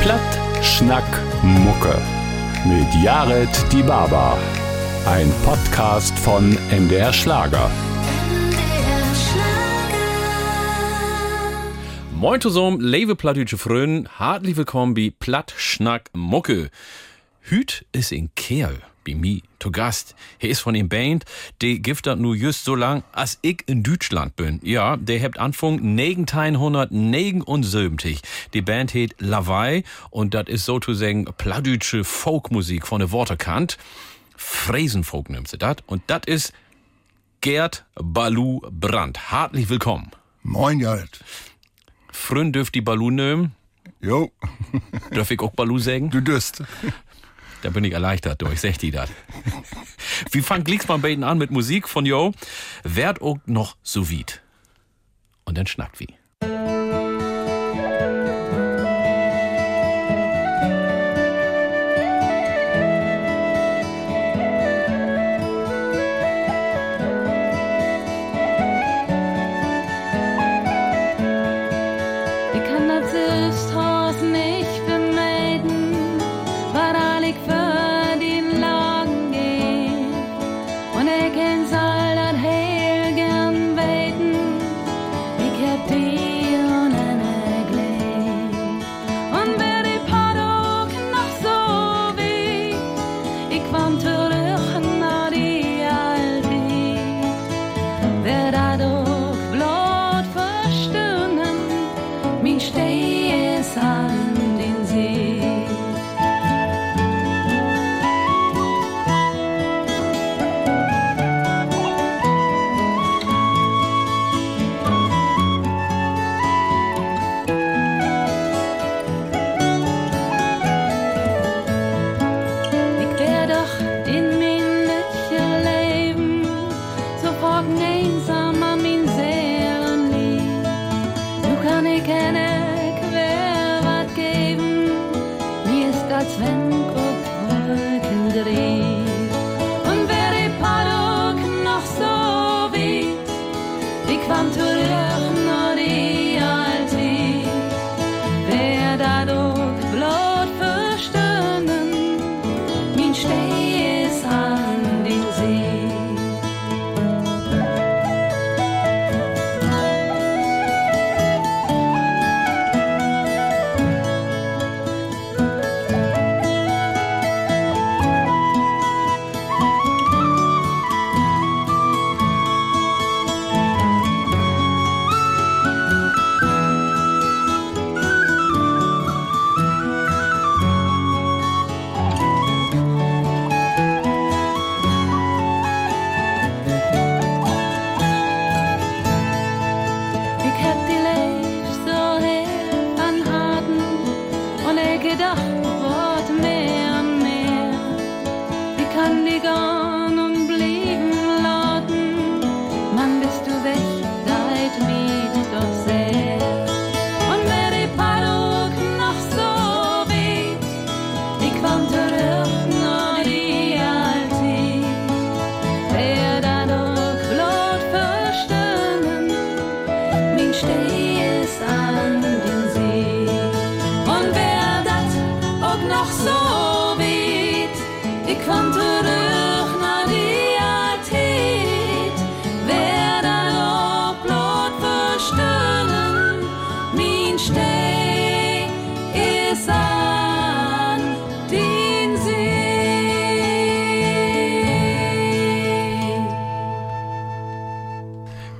Platt, Schnack, Mucke. Mit Jared Die Baba. Ein Podcast von MDR Schlager. Moin zusammen, liebe plattdeutsche Freunde, hartlich willkommen bei Platt, Schnack, Mucke. Hüt ist in Kerl bei mir zu Gast. Er ist von dem Band, die das nur just so lang, als ich in Deutschland bin. Ja, der habt Anfang 1979. Die Band heißt Lavai und das ist sozusagen plattdeutsche Folkmusik von der Waterkant. Fräsenfolk nimmt sie das und das ist Gerd Balu Brandt. Hartlich willkommen. Moin, Jared. Frühen dürft die Balu nehmen. Jo, Dürf ich auch Balu sagen? du dürst. Da bin ich erleichtert durch, sag die das. Wie fangt Gliecksmann bei Ihnen an mit Musik von Jo? Werd auch noch so weit. Und dann schnackt wie.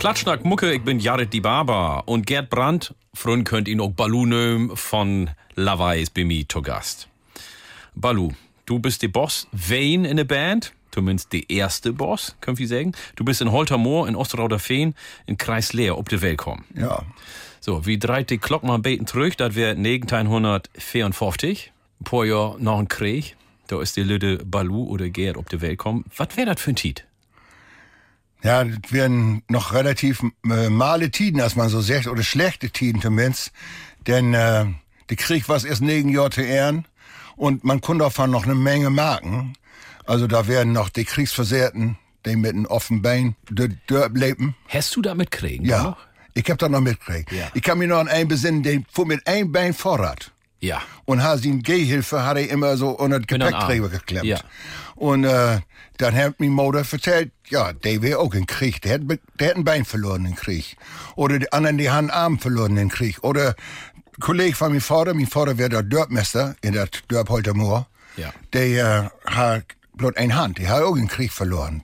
Platschnack Mucke, ich bin Jared die Baba und Gerd Brandt, Frön könnt ihn auch Balu nehmen von Lavai ist bei mir zu Gast. Balu, du bist der Boss, wen in der Band? Zumindest der erste Boss, können wir sagen. Du bist in Holtermoor, in Osterrauderfehn, in Kreis Leer, ob der Welt kommen. Ja, So, wie dreht die Glock mal ein bisschen zurück, das wäre 1954. Ein paar Jahre nach dem Krieg. Da ist die Lüde Balu oder Gerd ob der Welt kommen. Was wäre das für ein Tiet? Ja, das wären noch relativ äh, male Tiden, als man so sagt, oder schlechte Tiden zumindest. Denn äh, der Krieg war erst zu ehren und man konnte davon noch eine Menge marken. Also da werden noch die Kriegsversehrten, die mit einem offenen Bein leben. Hast du damit kriegen? Ja, ich hab das noch mitgekriegt. Ja. Ich kann mich noch an einen besinnen, der fuhr mit einem Bein Vorrat. Ja. Und hat ihn Gehhilfe hat er immer so unter den Gepäckträger geklemmt. Ja. Und äh, dann hat mir Mutter erzählt, ja, der wäre auch im Krieg. Der hat, der hat ein Bein verloren im Krieg. Oder die anderen, die haben einen Arm verloren im Krieg. Oder ein Kollege von meinem Vater, mein Vater wäre der Dörpmeister in der Dörp Holtermoor. Ja. Der äh, hat bloß eine Hand, der hat auch im Krieg verloren.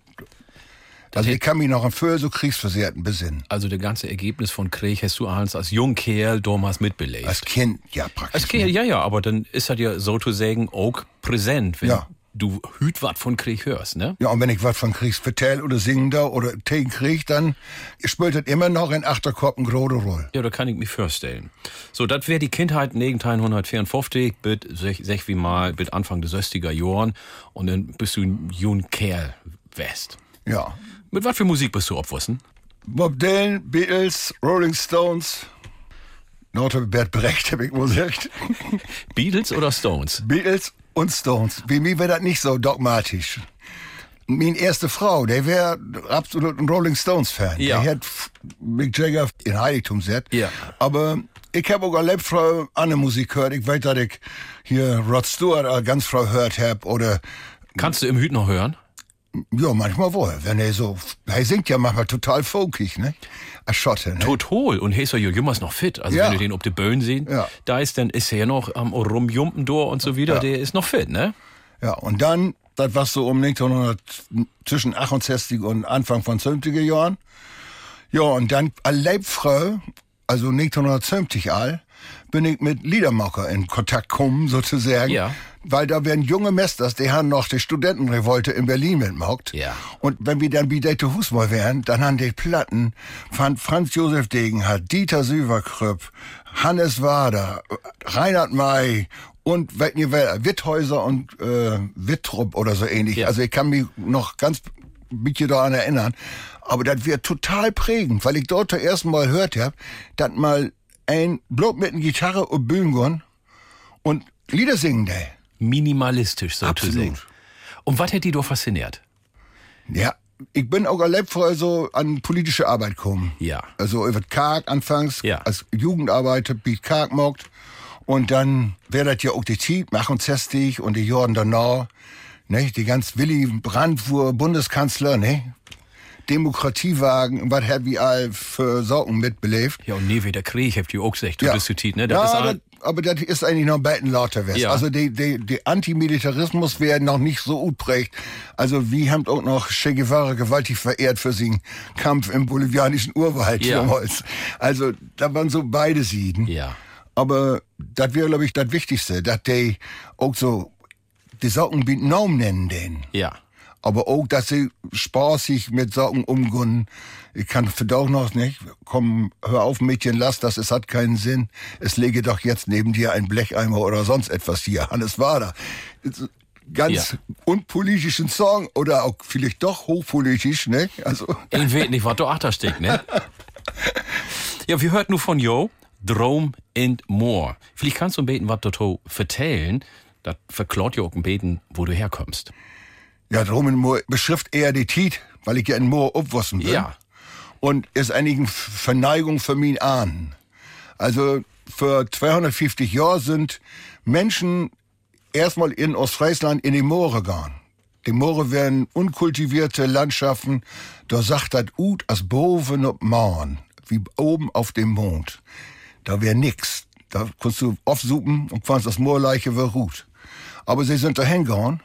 Also ich kann mich noch an für so Kriegsversehrten besinnen. Also das ganze Ergebnis von Krieg hast du als, als Jungkerl damals mitbelebt. Als Kind, ja, praktisch. Als Kerl, ja, ja, aber dann ist das ja sozusagen auch präsent, wenn Ja. Du hüt wat von Krieg hörst, ne? Ja, und wenn ich was von Kriegs vertell oder singen da oder gegen Krieg, dann spielt das immer noch in Achterkorb eine große Rolle. Ja, da kann ich mich vorstellen. So, das wäre die Kindheit 1954 bis sech, sech wie mal bis Anfang des 60er Jahren und dann bist du ein jung Kerl West. Ja. Mit was für Musik bist du aufwussen? Bob Dylan, Beatles, Rolling Stones, Norbert Bert Brecht, hab ich gesagt. Beatles oder Stones? Beatles und Stones. Bei mir wäre das nicht so dogmatisch. Meine erste Frau, der wäre absolut ein Rolling Stones Fan. Ja. Der hat Mick Jagger in Heiligtum set. Ja. Aber ich habe auch erlebt, Frau, andere Musik gehört. Ich weiß, dass ich hier Rod Stewart als ganz Frau gehört hab oder Kannst du im Hüt noch hören? Ja, manchmal wohl. Wenn er so, er singt ja manchmal total folkig, ne? A Schotte, ne? Total. Und Heser Jümmers noch fit. Also Ja. wenn du den auf die Böen siehst, Ja. da ist dann ist er ja noch am rumjumpen durch und so wieder. Ja. Der ist noch fit, ne? Ja, und dann, das war so um 1900, zwischen 68 und Anfang von 70er Jahren. Ja, und dann Leibfrau, also 1970 all, bin ich mit Liedermacher in Kontakt gekommen, sozusagen. Ja. Weil da werden junge Mesters, die haben noch die Studentenrevolte in Berlin mitgemacht. Ja. Und wenn wir dann wieder zu Hus mal wären, dann haben die Platten von Franz Josef Degenhardt, Dieter Süverkröpp, Hannes Wader, Reinhard May und Witthäuser und äh, Wittrup oder so ähnlich. Ja. Also ich kann mich noch ganz bisschen daran erinnern. Aber das wird total prägend, weil ich dort zum ersten Mal gehört habe, dass mal ein Block mit einer Gitarre und Bühnen und Lieder singen der. Minimalistisch sozusagen. Und was hat die doch fasziniert? Ja, ich bin auch erlebt vorher so an politische Arbeit gekommen. Ja. Also über Karg anfangs, Ja. als Jugendarbeiter, wie Karg mogt. Und dann wäre das ja auch die Zeit, Mach und Zestig und die Jordan danach, ne, die ganz Willy Brandt wurde Bundeskanzler, ne, Demokratiewagen, was hat wie all für Sorgen mitbelebt. Ja, und nee, wie der Krieg, habt ihr auch gesagt, du Ja. diskutiert, ne? Das ja, ist das, all, aber das ist eigentlich noch beiden lauter West. Ja. Also die, die, die Antimilitarismus werden noch nicht so utprägt. Also wie haben auch noch Che Guevara gewaltig verehrt für seinen Kampf im bolivianischen Urwald Ja. damals. Also da waren so beide Sieden. ja. Aber das wäre, glaube ich, das Wichtigste, dass die auch so die Socken mit Namen nennen den. Ja. Aber auch, dass sie spaßig mit Socken umgehen. Ich kann für doch noch nicht. Komm, hör auf, Mädchen, lass das, es hat keinen Sinn. Es lege doch jetzt neben dir ein Blecheimer oder sonst etwas hier. Hannes Wader. Ganz Ja. unpolitischen Song oder auch vielleicht doch hochpolitisch, ne? Also, Ich weiß nicht, was da achtersteckt, ne? ja, wir hörten nur von Jo, Drom and More. Vielleicht kannst du ein beten was dazu vertellen. Das verklaut ja auch ein beten, wo du herkommst. Ja, drum in Moor beschrift eher die Tiet, weil ich ja in Moor aufwussen bin. Ja. Und ist eine Verneigung für mich Ahnen. Also, für 250 Jahre sind Menschen erstmal in Ostfriesland in die Moore gegangen. Die Moore werden unkultivierte Landschaften, da sagt das Ut as boven op Mauern, wie oben auf dem Mond. Da wär nix. Da kannst du aufsuchen und fandst das Moorleiche wär gut. Aber sie sind dahin gegangen,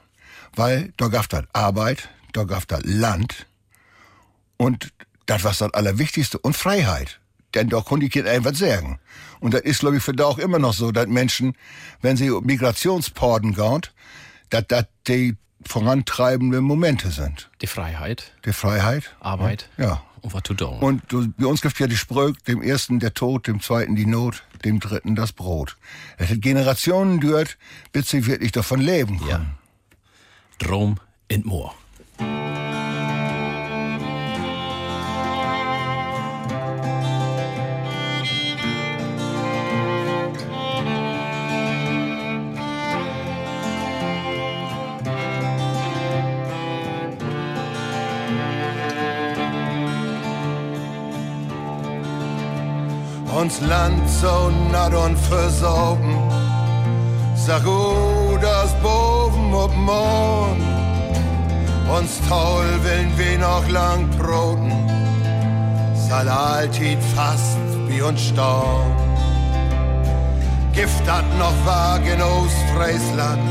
weil da gab das Arbeit, da gab das Land und das war das Allerwichtigste und Freiheit. Denn da konnte ich jetzt einfach sagen. Und das ist, glaube ich, für da auch immer noch so, dass Menschen, wenn sie Migrationsporten gehen, dass das die vorantreibenden Momente sind. Die Freiheit, Die Freiheit. Arbeit Ja. und was du da. Und du, bei uns gibt ja die Sprüche, dem ersten der Tod, dem zweiten die Not, dem dritten das Brot. Das hat Generationen gehört, bis sie wirklich davon leben können. Ja. Drom and More. Ons Land so natt und versorgen, sag oh, boven op Mond. Uns toll willen wir noch lang broten, soll alltid fast wie uns Storm. Gift hat noch Wagen aus Friesland,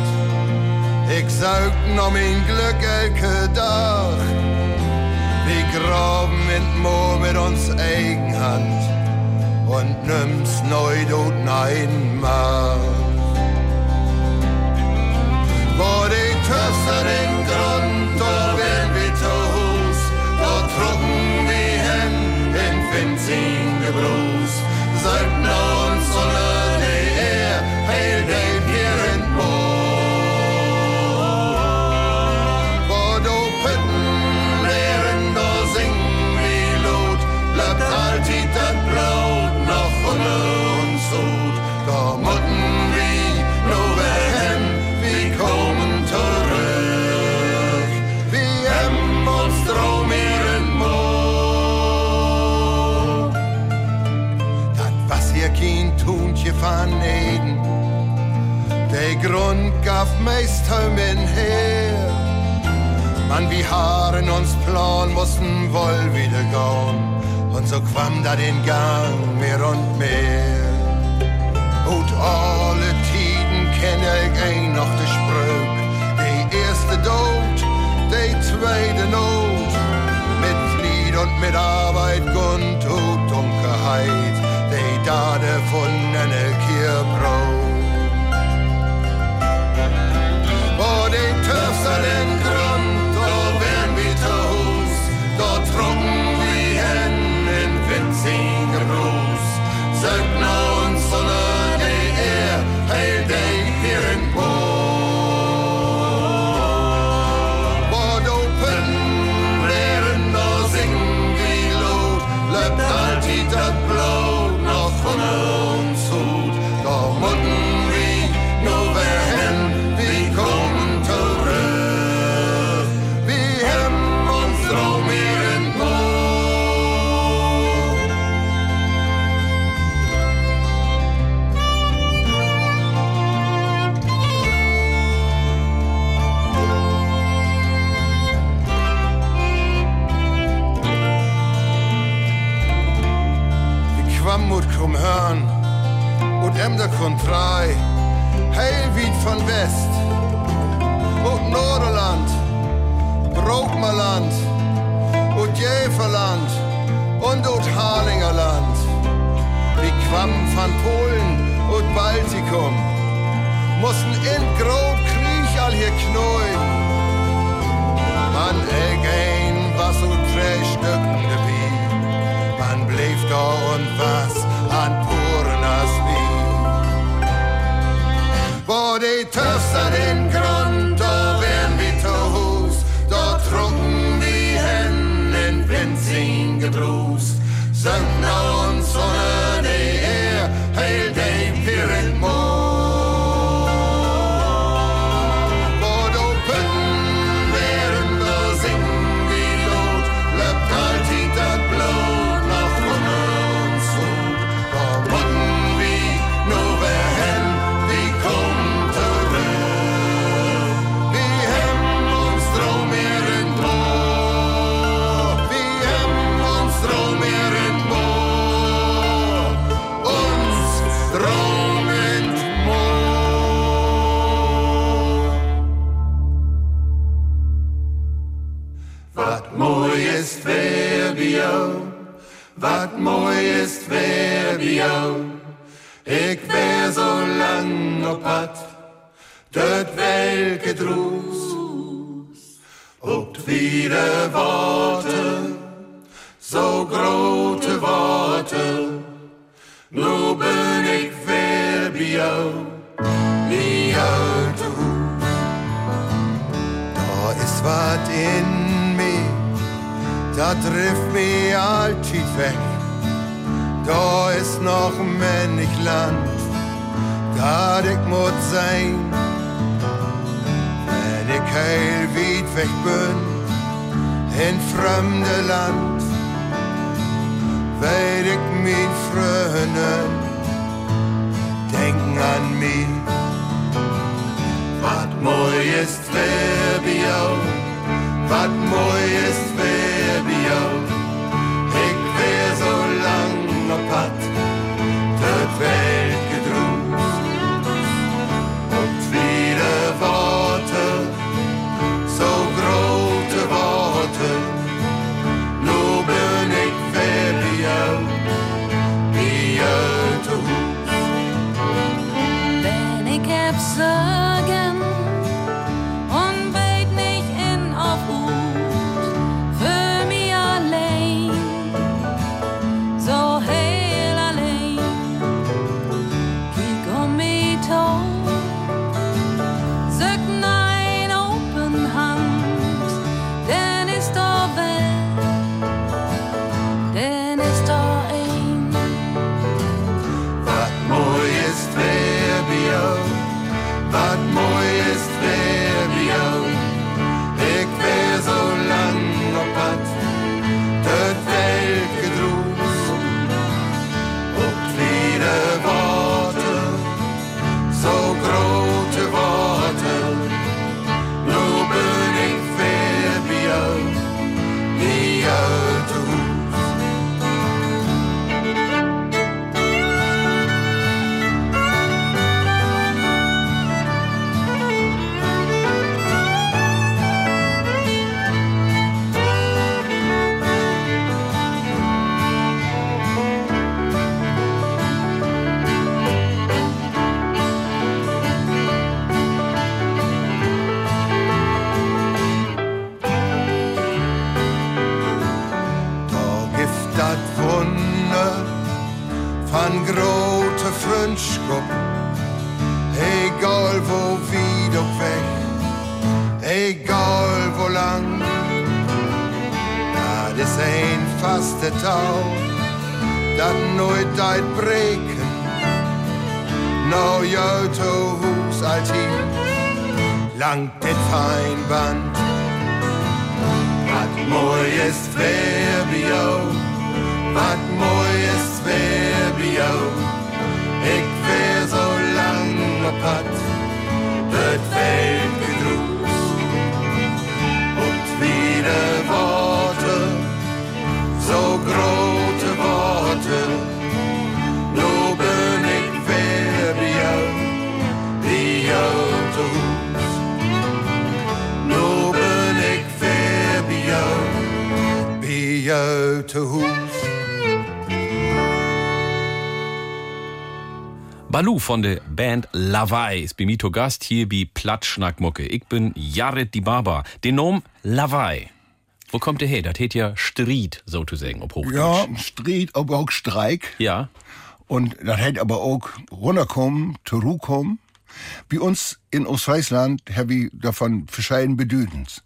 ich saugt noch mein Glück elke Dach. Wir graben in Moor mit uns Eigenhand und nimm's neu dort. Wo die Töpfer den Grund, da werden wir zu Hus, da trugen wir hin in Benzin Gebruß, sollten Grund gab meist in her. Man, wie Haaren uns Plan mussten wohl wieder gehen. Und so quam da den Gang mehr und mehr. Und alle Tiden kenne ich ein noch de Sprüch. Die erste Tod, die zweite Not. Mit Lied und mit Arbeit, Gund und Dunkelheit. Die Dade von eine Kirbrot. Die Töpfer den und Emder kon drei, heilweit von West und Norderland, Brokmerland und Jäferland und und Harlingerland. Wir kwam von Polen und Baltikum, mussten in Grot Krieg all hier knäuen. Man again was so drei Stücken geblieben. Man bleef da und was an puren as Wo die Töfster den Grund, da wären wir zu Hus, da trunken wir Nou jou to hoes altijd, lang dit fijn band. Wat weer bij jou. Wat weer bij jou. Ik weer zo lang op pad. Het welke droes. Op wieder Balu von der Band Lavai ist bei mir zu Gast hier bei Platschnackmucke. Ich bin Jared die Baba. Den Namen Lavai. Wo kommt der her? Das heet ja Stried, sozusagen, ob Hochdeutsch. Ja, Street, aber auch Streik. Ja. Und das hätte aber auch runterkommen, zurückkommen. Bei uns in Ostfriesland habe ich davon verschieden Bedütens.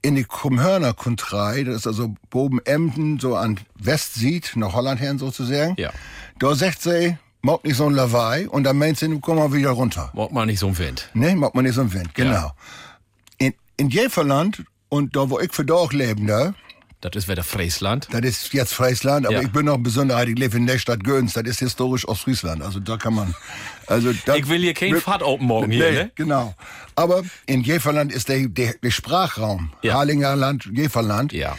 In die Krummhörner Kontrei, das ist also Boben Emden, so an Westsied, nach Holland her sozusagen. Ja. Da sagt sie, mag nicht so ein Lawaai, und dann meint sie, nu komm mal wieder runter. Mag man nicht so ein Wind. Ne, mag man nicht so im Wind, genau. In, in Jäferland, und da wo ich für Dorf leben, da, Das ist wieder Friesland. das ist jetzt Friesland, aber Ja. ich bin noch Besonderheit, ich lebe in der Stadt Göns, das ist historisch Ostfriesland. Also da kann man. Also da, Ich will hier kein Fahrt open morgen hier, nee, ne? Genau. Aber in Jäferland ist der, der, der Sprachraum, Ja. Harlingerland, Jäferland, Ja.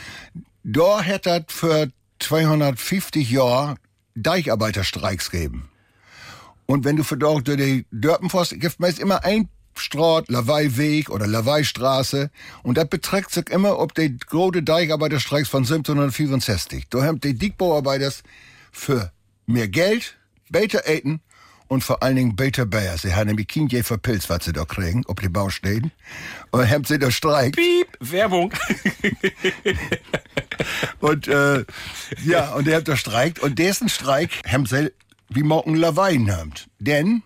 da hätte das für 250 Jahre Deicharbeiterstreiks gegeben. Und wenn du für dort durch die Dörpen fährst, gibt meist immer ein Straat, Laweiweg oder Laweistraße. Und das beträgt sich immer ob die große Deicharbeiterstreiks von 1764. Da haben die Dickbauarbeiter für mehr Geld, beter Eten und vor allen Dingen beter Bayer. Sie haben nämlich kein je verpilzt, was sie da kriegen, ob die Baustellen. Und haben sie da Streik. Piep, Werbung. Und äh, ja, und der hat da streikt. Und dessen Streik haben sie wie morgen Lawei nimmt. Denn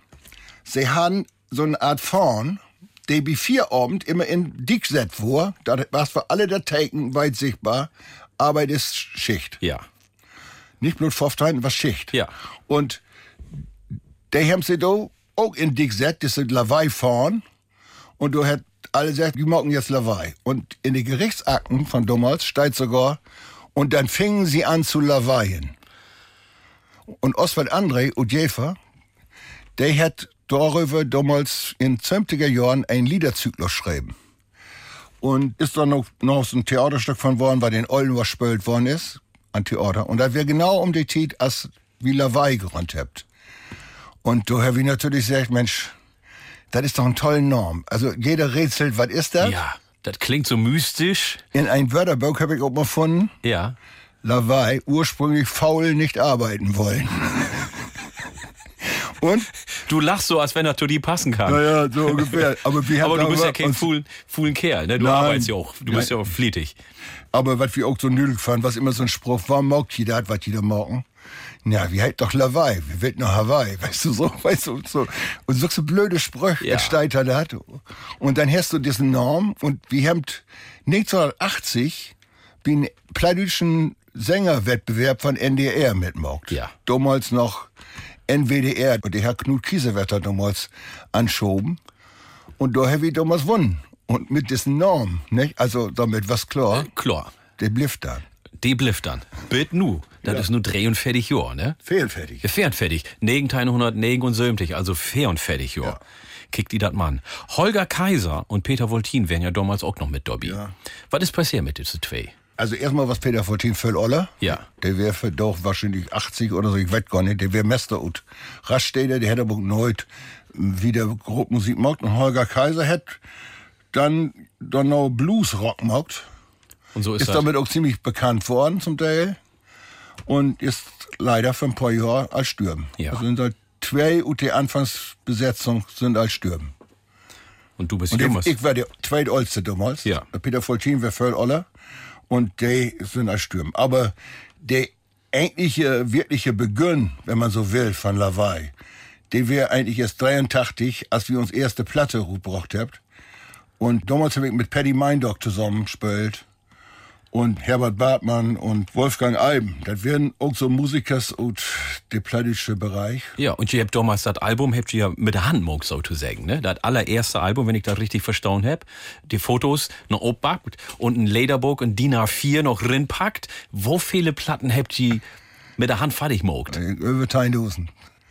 sie haben so eine Art Fawn, die wie vier Abend immer in dick set vor. Da war für alle Dateien weit sichtbar. Arbeit ist Schicht. Ja. Nicht bloß Pfofftein, was Schicht. Ja. Und die haben sie da auch in dick set, das sind Lawei fahren. Und du hat alle gesagt, die morgen jetzt Lawei. Und in den Gerichtsakten von damals steht sogar, und dann fingen sie an zu laweien. Und Oswald André und Jäfer, der hat darüber damals in 20er Jahren ein Liederzyklus geschrieben. Und ist dann noch, noch so ein Theaterstück von worden, weil den Ollen was spült worden ist, an Theater. Und da wäre genau um die Zeit, als wie Lawei gerannt habt. Und da habe ich natürlich gesagt, Mensch, das ist doch ein toller Norm. Also jeder rätselt, was ist das? Ja. Das klingt so mystisch. In ein Wörterbuch habe ich auch mal gefunden, Ja. Lawei ursprünglich faul nicht arbeiten wollen. Und? Du lachst so, als wenn er zu dir passen kann. Naja, so ungefähr. Aber, wir Aber du bist ja kein faulen, faulen Kerl, ne? Du Nein. arbeitest ja auch. Du bist ja Nein. auch fliedig. Aber was wir auch so nötig fanden, was immer so ein Spruch war, mag jeder hat, was jeder morgen. Ja, wir halt doch Hawaii, wir will nach Hawaii, weißt du, so, weißt du, so. Und so, so blöde Sprüche, Ja. ja. steht er da. Und dann hast du diesen Norm und wir haben 1980 den plattdeutschen Sängerwettbewerb von NDR mitgemacht. Ja. Damals noch NWDR und der Herr Knut Kiesewetter damals anschoben. Und da habe ich damals gewonnen. Und mit diesen Norm, nicht? Also damit was klar, Klar. der bliff dann. Die blifft dann. Bitte nu. Das ist nur dreh und fertig Jahr, ne? Fehlfertig. Ja, fair und fertig. Negen 179, also fair und fertig, Jahr. Ja. Kickt die dat Mann. Holger Kaiser und Peter Voltin wären ja damals auch noch mit Dobby. Ja. Was ist passiert mit diesen zwei? Also erstmal was Peter Fortin für Oller. Ja. Der wäre für doch wahrscheinlich 80 oder so, ich weiß gar nicht. Der wäre Mester und Raststäder, der hätte aber nooit wieder Gruppmusik gemacht. Und Holger Kaiser hätte dann, dann noch Blues-Rock gemacht. Und so ist, Ist das. damit auch ziemlich bekannt worden zum Teil. Und ist leider für ein paar Jahre als Stürben. Ja. Also sind da zwei und die Anfangsbesetzung sind als Stürben. Und du bist Und Junges. ich, ich war der zweitolste damals. Ja. Der Peter Voltin war voll Oller. Und die sind als Stürmen. Aber der eigentliche, wirkliche Beginn, wenn man so will, von Lawaai, der wäre eigentlich erst 83, als wir uns erste Platte gebracht habt. Und damals habe ich mit Paddy Meindock zusammengespielt. Und Herbert Bartmann und Wolfgang Alben. Das wären auch so Musikers aus dem plattdeutsche Bereich. Ja, und ihr habt damals das Album, habt ihr ja mit der Hand gemacht, so zu sagen, ne? Das allererste Album, wenn ich das richtig verstanden hab. Die Fotos noch obbackt und ein Lederbook und DIN A4 noch rinpackt. Wo viele Platten habt ihr mit der Hand fertig gemacht? Über 10.000.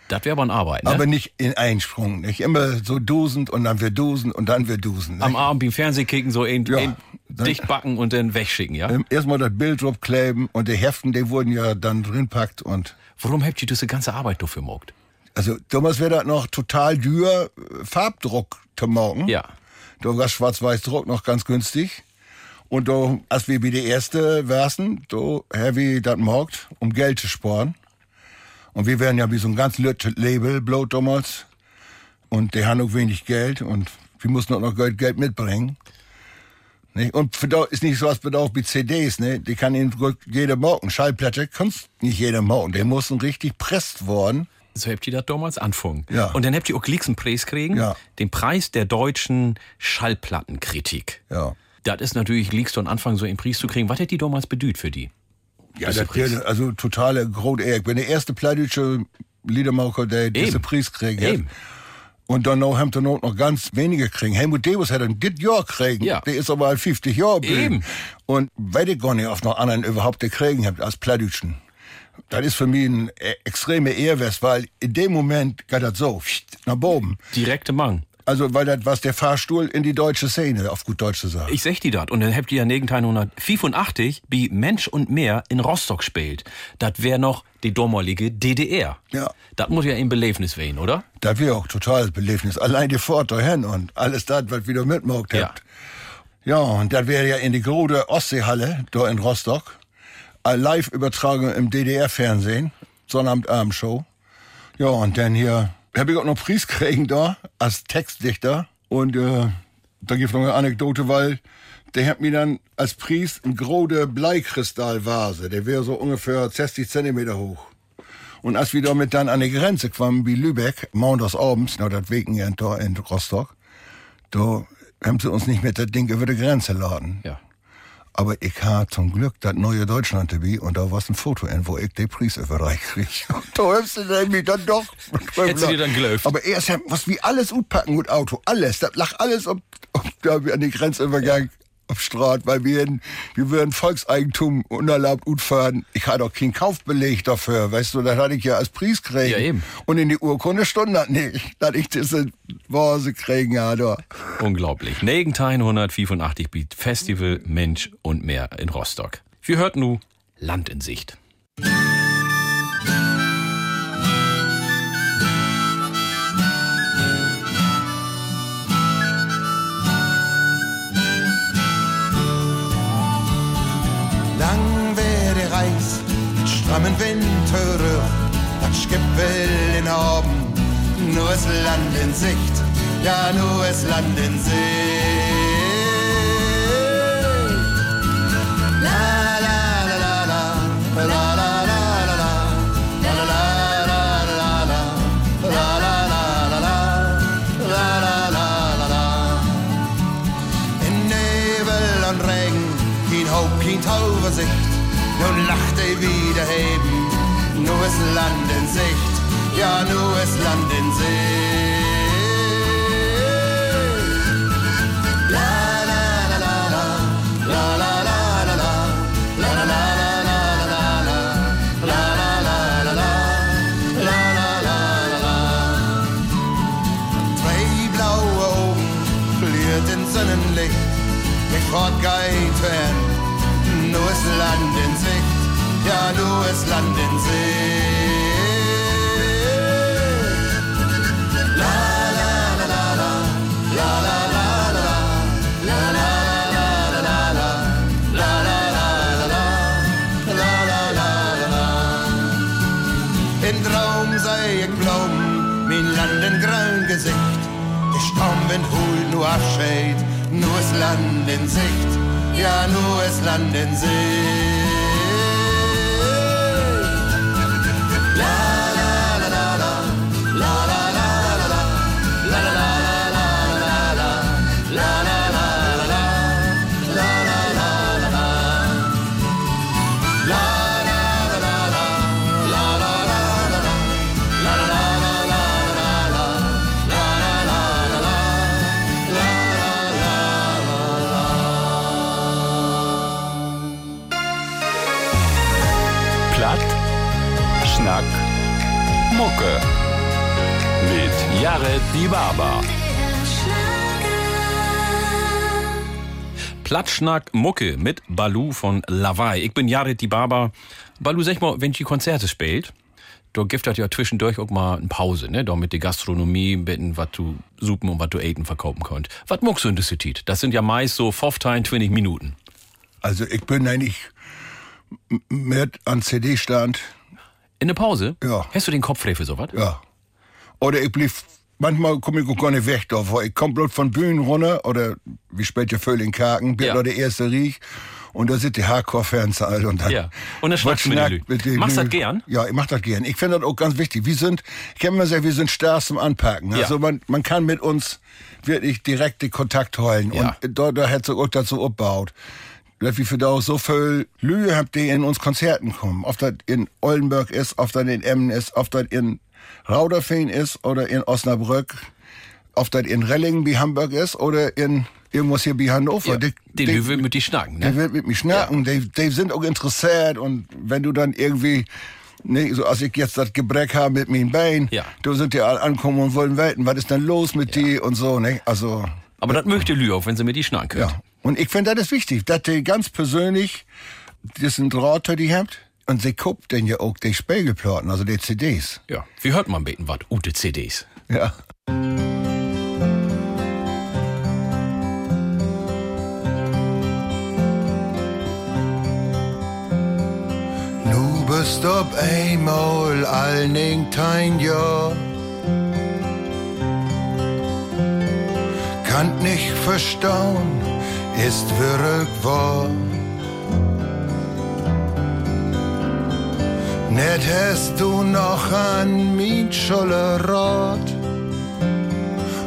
Das wäre aber ein Arbeit, ne? Aber nicht in Einsprung. Nicht immer so dosend und dann wir dosen und dann wir dosen. Am nicht? Abend beim Fernsehen kicken, so ein, Ja. ein dicht backen und dann wegschicken, ja? Erstmal das Bild kleben und die Heften, die wurden ja dann drin packt und Warum habt ihr diese ganze Arbeit dafür gemacht? also damals wäre das noch total dür, äh, Farbdruck zu machen. Ja. Da war Schwarz-Weiß-Druck noch ganz günstig. Und da, als wir wie die Erste waren, da wir das gemacht, um Geld zu sparen. Und wir wären ja wie so ein ganz Label, bloß damals. Und die haben auch wenig Geld und wir mussten auch noch Geld, Geld mitbringen. Nicht? Und ist nicht so was bedarf wie CDs, ne? Die kann in jeder morgen. Schallplatte kannst nicht jeder morgen. Die mussten richtig presst worden. So habt ihr das damals anfangen. Ja. Und dann habt ihr auch gleich einen Preis kriegen. Ja. Den Preis der deutschen Schallplattenkritik. Ja. Das ist natürlich, liegst du am Anfang so einen Preis zu kriegen. Was hätt die damals bedüht für die? Ja, das wäre also totale. Ich bin der erste plattdeutsche Liedermacher, der diese. Preis kriegt. Eben. Und dann noch haben wir noch noch ganz wenige kriegen. Helmut Debus hat ein dit Jahr kriegen. Ja. Der ist aber halt 50 Jahre Eben. Und weiß ich gar nicht, ob noch anderen überhaupt gekriegen habt als Plattdeutschen. Das ist für mich ein extreme Ehrwert, weil in dem Moment geht das so, nach oben. Direkte Mang. Also, weil das war der Fahrstuhl in die deutsche Szene, auf gut Deutsch zu sagen. Ich sag dir das. Und dann habt ihr ja 1985 wie Mensch und Meer in Rostock spielt. Das wäre noch die damalige DDR. Ja. Das muss ja ein Belebnis werden, oder? Das wäre auch totales Belebnis. Allein die Fahrt dahin und alles das, was wieder mitmacht Ja. habt. Ja, und das wäre ja in die große Ostseehalle, da in Rostock. Eine Live-Übertragung im DDR-Fernsehen. Sonnabend-Abendshow. Ja, und dann hier habe ich auch noch Preis kriegen da, als Textdichter. Und äh, da gibt noch eine Anekdote, weil der hat mir dann als Preis eine große Bleikristallvase. Der wäre so ungefähr 60 Zentimeter hoch. Und als wir damit dann an die Grenze kamen, wie Lübeck, montags abends, na, das Wegen da in Rostock, da haben sie uns nicht mit der Ding über die Grenze laden. Ja. Aber ich habe zum Glück das neue Deutschland dabei und da war ein Foto in, wo ich den Preis überreicht krieg. Und da haben sie nämlich dann doch. Hättest du dir dann gelöft? Aber erst was wir alles utpacken gut Auto, alles, das lag alles ob, ob da wir an die Grenzübergang auf Straat, weil wir, in, wir würden Volkseigentum unerlaubt utfahren. Ich hatte auch keinen Kaufbeleg dafür, weißt du, das hatte ich ja als Preis kriegen. Ja, eben. Und in die Urkunde stand das nicht, dass ich diese Vase kriegen ja, da. Unglaublich. 1985 Beat Festival Mensch und Meer in Rostock. Wir hörten nu Land in Sicht. Strammen Winter, das Skippel in Abend nur ist Land in Sicht, ja, nur ist Land in Sicht. La la la la la, la la Tauversicht, nun lacht er wieder heben, nur ist Land in Sicht, ja, nur ist Land in Sicht. La la la la la, la la la la, la la ja, nur ist Land in Sicht. La la la la la, la la la la la, la la la la la la, la la la la la, la la la la la. In Traum sei ich glauben, mein Land in grün Gesicht. Der Sturmwind holt nur Abschied, nur das Land in Sicht, ja, nur das Land in Sicht. La Jared Die Baba. Platschnack Mucke mit Balu von Lawaai. Ich bin Jared die Barber. Balu, sag mal, wenn die Konzerte spielt, da gibt das ja zwischendurch auch mal eine Pause, ne? Da mit der Gastronomie, bitten, was du supen und was du eten verkaufen könnt. Was muckst du in das Tiet? Das sind ja meist so 15, 20 Minuten. Also ich bin eigentlich mit an CD-Stand, In der Pause? Ja. Hast du den Kopf frei für sowas? ja. Oder ich blieb, manchmal komme ich gar nicht weg da, weil ich komm bloß von Bühnen runter, oder wie spät ihr völlig in Kaken, bin Ja. ja. der erste Riech, und da sind die Hardcore-Fans halt, und dann... Ja. Und dann schnackst du mit den den Machst du das gern? Ja, ich mach das gern. Ich finde das auch ganz wichtig. Wir sind, kann mal sagen, wir sind stark zum Anpacken. Ja. Also man, man kann mit uns wirklich direkte Kontakt holen. Ja. Und da, da hat sich auch dazu. Dass wir für da auch so viel Lühe habt, die in uns Konzerten kommen. Ob das in Oldenburg ist, ob das in Emmen ist, ob das in Rauderfehn ist oder in Osnabrück, ob das in Rellingen wie Hamburg ist oder in irgendwas hier wie Hannover. Ja. Die- Den die- will mit die schnacken, der ne? will mit mir schnacken, die, die sind auch interessiert und wenn du dann irgendwie, ne, so als ich jetzt das Gebreck habe mit meinem Bein, Ja. du sind ja alle ankommen und wollen welten, was ist denn los mit die und so, ne, also, Aber das möchte Lü auch, wenn sie mit die schnacken könnt. ja. Und ich finde das ist wichtig, dass die ganz persönlich, das sind Rauter, die habt, und sie guckt denn ja auch die Spiegelplatten, also die CDs. Ja. Wie hört man beten was? Ute CDs. Ja. Nu bist op einmal allen dein Jahr. Kannt nicht verstauen, ist wirklich wahr. Net hast du noch an min Scholle Rat.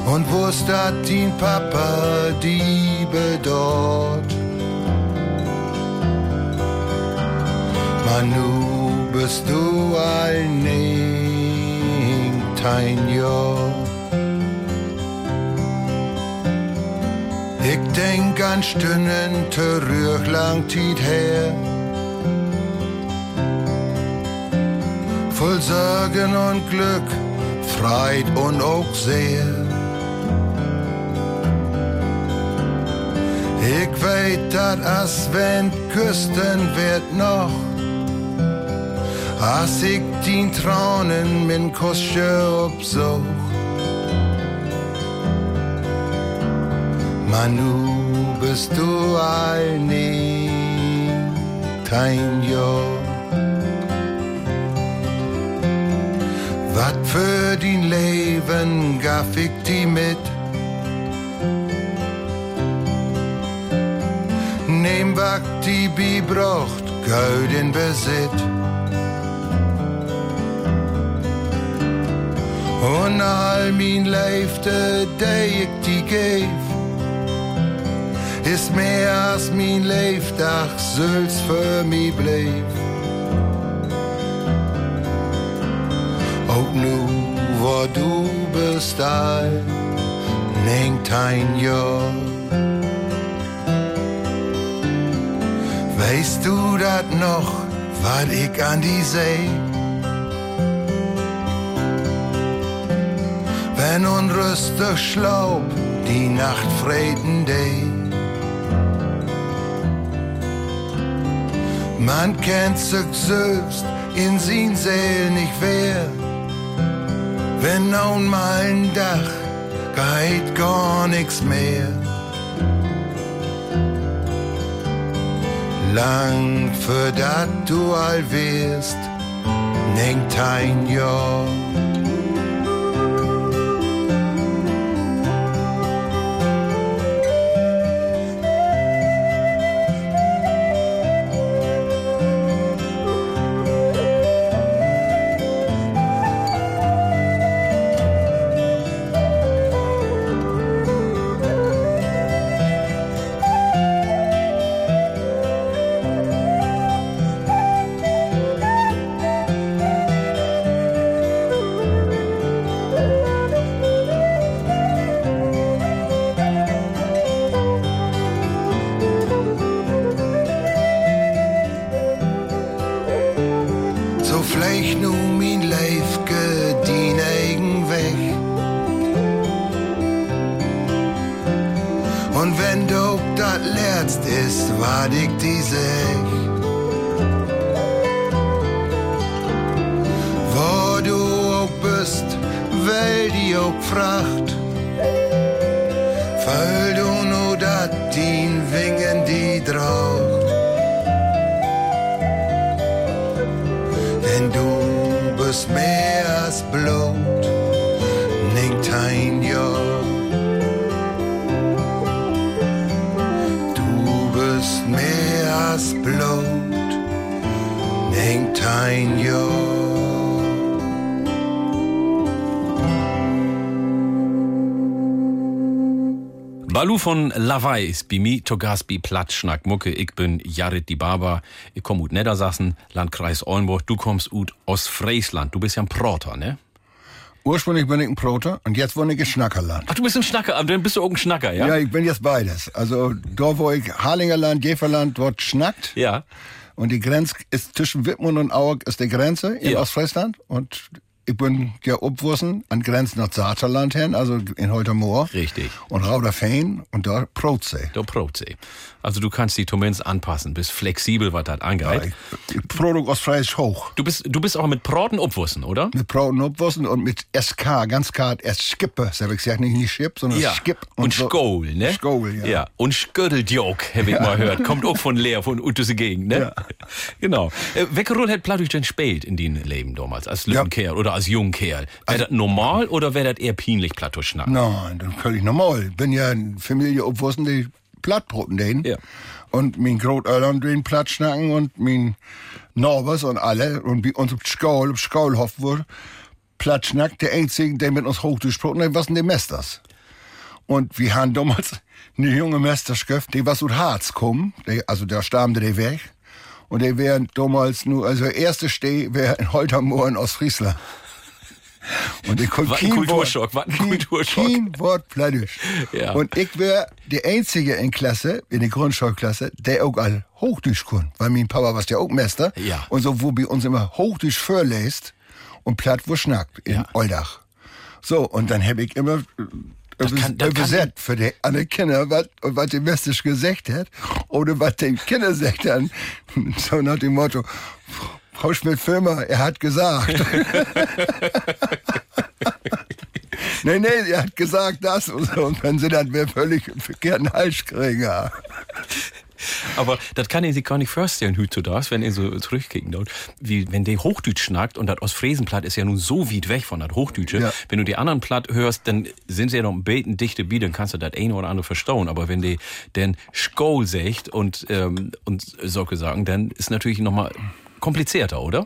Und wusst dat din Papa die bedort. Manu bist du ein dein. Ich denk an Stunden terug lang Tiet her. Voll Sorgen und Glück, Freit und auch sehr. Ich weet dat as wenn Küsten wird noch, as ich die Tranen min Kussche obsuch. Manu bist du ein dein Jahr. Wat für dein Leben gaff ich die mit. Neem wat die biebracht, Geld in Besitz. Und all mein Leifte, der ich die geef, ist mehr als mein Leifdach süß für mich bleef. Nu, wo du bist alt, nenkt ein Jahr. Weißt du dat noch, wat ich an die See? Wenn unrüstig Schlaub die Nacht freden dei. Man kennt sich selbst in sin Seel nicht wer. Wenn mal ein Dach geht gar nix mehr. Lang für dat du all wirst, nenkt ein Jahr. Balu von Lawai ist bei mir to Gast bei Platschnack Mucke. Ich bin Jared die Barber. Ich komme aus Niedersachsen, Landkreis Oldenburg. Du kommst aus Ostfriesland. Du bist ja ein Proter, ne? Ursprünglich bin ich ein Proter und jetzt wohne ich in Schnackerland. Ach, du bist ein Schnacker, aber dann bist du auch ein Schnacker, ja? Ja, ich bin jetzt beides. Also da, wo ich Harlingerland, Jäferland, dort schnackt. Ja. Und die Grenze ist zwischen Wittmund und Auerk ist die Grenze in Ja. Ostfriesland. Und ich bin ja obwussen an Grenzen nach Saterland hin, also in Holtermoor. Richtig. Und Rauderfein und da Protsee. Du Protsee. Also du kannst die Tomens anpassen, bist flexibel, was das angeht. Ja, Produkt Ostfriesisch hoch. Du bist, du bist auch mit Proten obwussen, oder? Mit Brauten obwussen und mit SK, ganz kart, erst Skippe. Das habe ich gesagt, nicht, nicht Schip, sondern Skip. Und, so. Skol, ne? Skol, ja. ja. Und Sködeldjok, habe ich mal gehört. Kommt auch von Leer, von Uttese Gegend, ne? Ja. Genau. Äh, welche Rolle hat Plattdeutsch denn spielt in deinem Leben damals, als Ja. lütten Kerl oder als jungen Kerl? Wäre das normal oder wäre das eher peinlich, Plattdeutsch schnacken? Nein, das ist völlig normal. Ich bin ja eine Familie obwussen, die Plattbroten den. Ja. Und mein Großeltern den Platt schnacken und mein Norbers und alle. Und bei uns der auf Schulhof wurde Platt schnackt. Der Einzige, der mit uns Hochdeutsch gesprochen hat, waren die Mesters. Und wir haben damals eine junge Mesterschaft, die was aus Harz kommen. Also da stammte die weg. Und die wären damals nur, also der erste Steh wäre in Holtermoor in Ostfriesland. Und ich konnte kein Kulturschock, Wort- ein kein- Kulturschock. Kein Wort Plattisch. Ja. Und ich wäre der Einzige in Klasse, in der Grundschulklasse, der auch all Hochdeutsch kann. Weil mein Papa war ja auch Meister. Ja. Und so, wo bei uns immer Hochdeutsch vorlässt und Platt wo schnackt in Ja. Oldach. So, und dann habe ich immer Das kann- das kann- übersetzt für die anderen Kinder, was, was die Mestisch gesagt hat, oder was die Kinder gesagt haben. So nach dem Motto, Frau Schmidt-Firma, er hat gesagt. nee, nee, er hat gesagt das und so. Und wenn sie dann mir völlig verkehrten Hals kriegen. Ja. Aber das kann ich sich gar nicht vorstellen, heute das, wenn ihr so zurückkicken dort, wie wenn der Hochdeutsch schnackt und das Ostfriesenplatt ist ja nun so weit weg von das Hochdeutsche. Ja. Wenn du die anderen Platt hörst, dann sind sie ja noch ein beten dichte Bier, dann kannst du das eine oder andere verstauen. Aber wenn die den Skoll sagt und, ähm, und solche sagen, dann ist natürlich nochmal komplizierter, oder?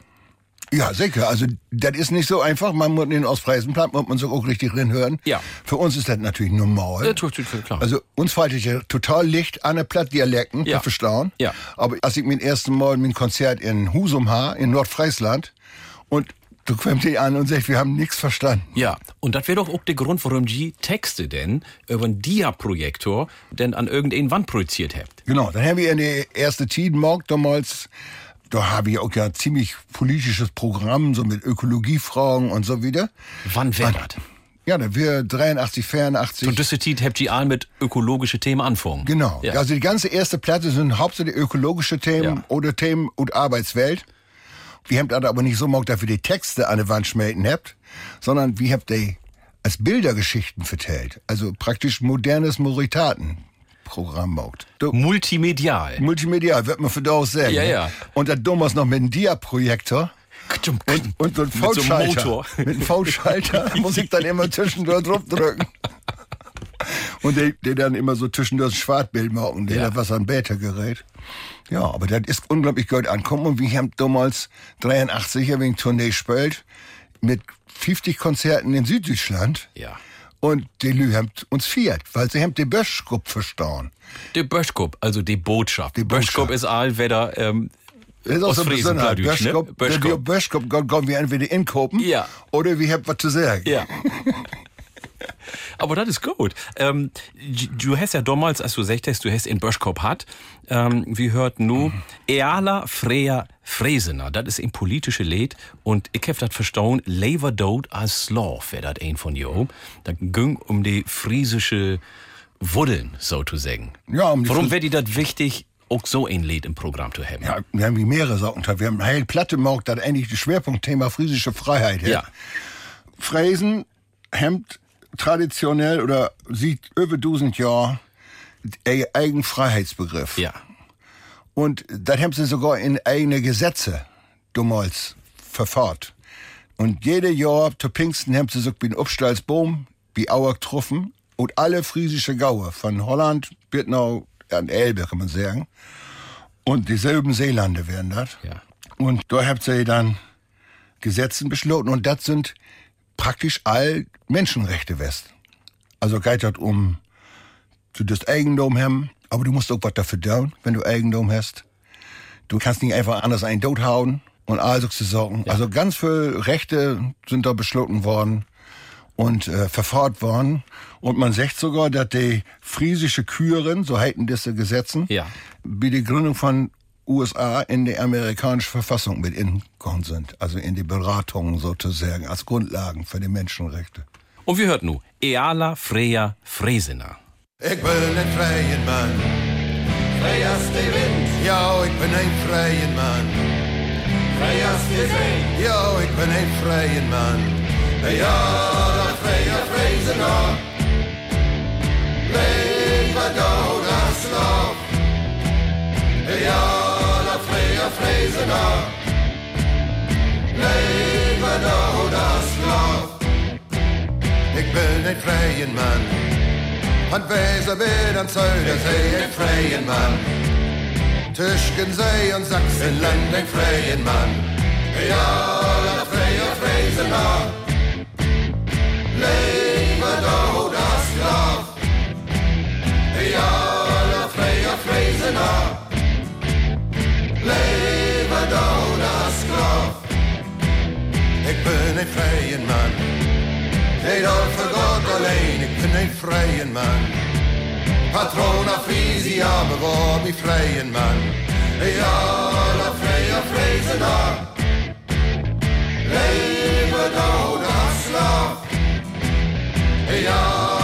Ja, sicher. Also, das ist nicht so einfach. Man muss den Ostfriesenplatt, muss man so auch richtig hören. Ja. Für uns ist das natürlich normal. Ja, tut- tut- klar. Also, uns fällt es ja total Licht an der Plattdialekten, Ja. zu verstauen. Ja. Aber als ich mein erstes Mal mein Konzert in Husum ha in Nordfriesland, und du kommst die an und sagst, wir haben nichts verstanden. Ja, und das wäre doch auch der Grund, warum die Texte denn über einen Dia-Projektor denn an irgendeine Wand projiziert habt. Genau, dann haben wir in der erste Tidenmark damals, da habe ich auch ja ein ziemlich politisches Programm, so mit Ökologiefragen und so wieder. Wann wäre das? Ja, da wir 83, 84. Und das habt ihr all mit ökologische Themen anfangen. Genau. Ja. Also die ganze erste Platte sind hauptsächlich ökologische Themen Ja. oder Themen und Arbeitswelt. Wir haben das aber nicht so gemacht, dass wir die Texte an der Wand schmelzen habt, sondern wir habt die als Bildergeschichten vertellt. Also praktisch modernes Gemacht. Du- Multimedial. Multimedial, wird man für das sagen. Ja, ne? ja. Und das damals noch mit einem Dia-Projektor. Und, und so ein Mit so einem V-Schalter. V-Schalter muss ich dann immer zwischendurch drauf drücken. Und der, der dann immer so zwischendurch ein Schwarzbild machen, der Ja. hat was an Beta-Gerät. Ja, aber das ist unglaublich gut ankommen. Und wir haben damals 83 ja wegen Tournee gespielt mit 50 Konzerten in Süddeutschland. Ja. Und die Lü haben uns viert, weil sie haben die Böschgruppe verstauen. Die Böschkup, also die Botschaft. Die. Böschkup ist allwetter ähm, Das ist auch so besonderer Plattdeutsch, ne? Böschkopf. Der Böschkopf kommen wir entweder inkopen Ja. oder wir haben was zu sagen. Ja. Aber das ist gut. Ähm, du hast ja damals, als du sagtest, du hast in Böschkop hat, ähm, wir hörten nu Eala Freya Fresener. Das ist ein politische Lied und ich hab das verstauen, Lever Dode als Slav wäre das ein von jo. Da ging um die friesische Wuddeln, so zu sagen. Ja, um Warum wäre dir das wichtig, auch so ein Lied im Programm zu haben? Ja, wir haben wie mehrere Sachen. Wir haben eine Platte gemacht, das eigentlich das Schwerpunktthema friesische Freiheit hat. Ja. Fräsen hemmt traditionell oder sieht über 1000 Jahre eigenen Freiheitsbegriff. Ja. Und das haben sie sogar in eigene Gesetze damals verfahrt. Und jede Jahr zu Pfingsten haben sie so wie ein Obstalsbaum, wie Auer getroffen und alle friesische Gaue von Holland, Birkenau, an Elbe kann man sagen. Und dieselben Seelande wären das. Ja. Und da habt ihr dann Gesetzen beschlossen und das sind praktisch all Menschenrechte West. Also geht das um, du das Eigentum haben, aber du musst auch was dafür tun, wenn du Eigentum hast. Du kannst nicht einfach anders einen Tod hauen und all solche Sachen. Also ganz viele Rechte sind da beschlossen worden und äh, verfahrt worden. Und man sagt sogar, dass die friesische Küren, so heiten diese Gesetzen, Ja. bei der Gründung von USA in die amerikanische Verfassung mit ingekommen sind. Also in die Beratungen sozusagen, als Grundlagen für die Menschenrechte. Und wir hörten nu Eala Freya Fresener. Ik ben een vrije man. Vrij als de wind. Ja, ik ben een vrije man. Vrij als de zee. Ja, ik ben een vrije man. Ja, dat vrije vrezen nog. Leven dood als slaaf. Ja, vrije nog. Leven dood als slaaf. Ik ben een vrije man. Van Weser bis an Zuidersee, ein freien Mann. Tischkensee und Sachsenland, ein freien Mann. Ja, der freie Fräsener. Lebe Ich bin ein freien Mann. Nee, dat vergaat alleen, ik ben een vrije man. Patroon Frisia bewaar mij vrije man. Ja, dat vrije vrezenaar. Leven dood als slaaf. Ja,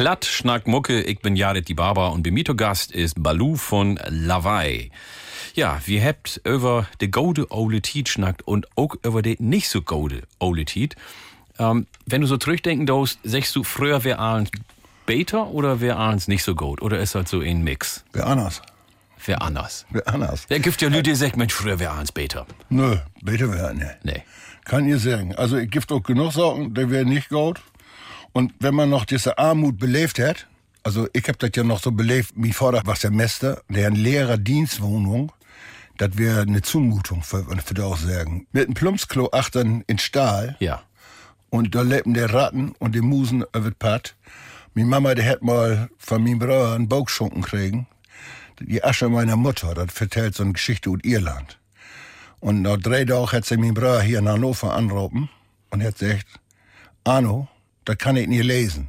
Platt, Schnack, Mucke, ich bin Jared die Barber und bei Gast ist Balu von Lawaai. Ja, wir habt über de gode Ole Tiet schnackt und auch über de nicht so gode Ole Tiet. Ähm, wenn du so zurückdenken darfst, sagst du, früher wär Arns beter oder wär Arns nicht so gut? Oder ist halt so ein Mix? Wer anders? Wär anders. Wer anders? Der gibt ja Leute, die sagen, Mensch, früher wär Arns beter. Nö, bitte wer, ne. Nee. Kann ihr sagen. Also, ich gibt auch genug Sorgen, der wäre nicht gut. Und wenn man noch diese Armut belebt hat, also ich hab das ja noch so belebt, wie was der Meister, der ein leerer Dienstwohnung, das wäre eine Zumutung, da auch sagen. Mit einem Plumpsklo achtern in Stahl Ja. und da lebten der Ratten und die Musen über Pat. Meine Mama, die hat mal von meinem Bruder einen Bauchschunken kriegen. Die Asche meiner Mutter, das vertellt so eine Geschichte aus Irland. Und nach drei Tagen hat sie meinen Bruder hier in Hannover anrufen und hat gesagt, Arno, das kann ich nicht lesen.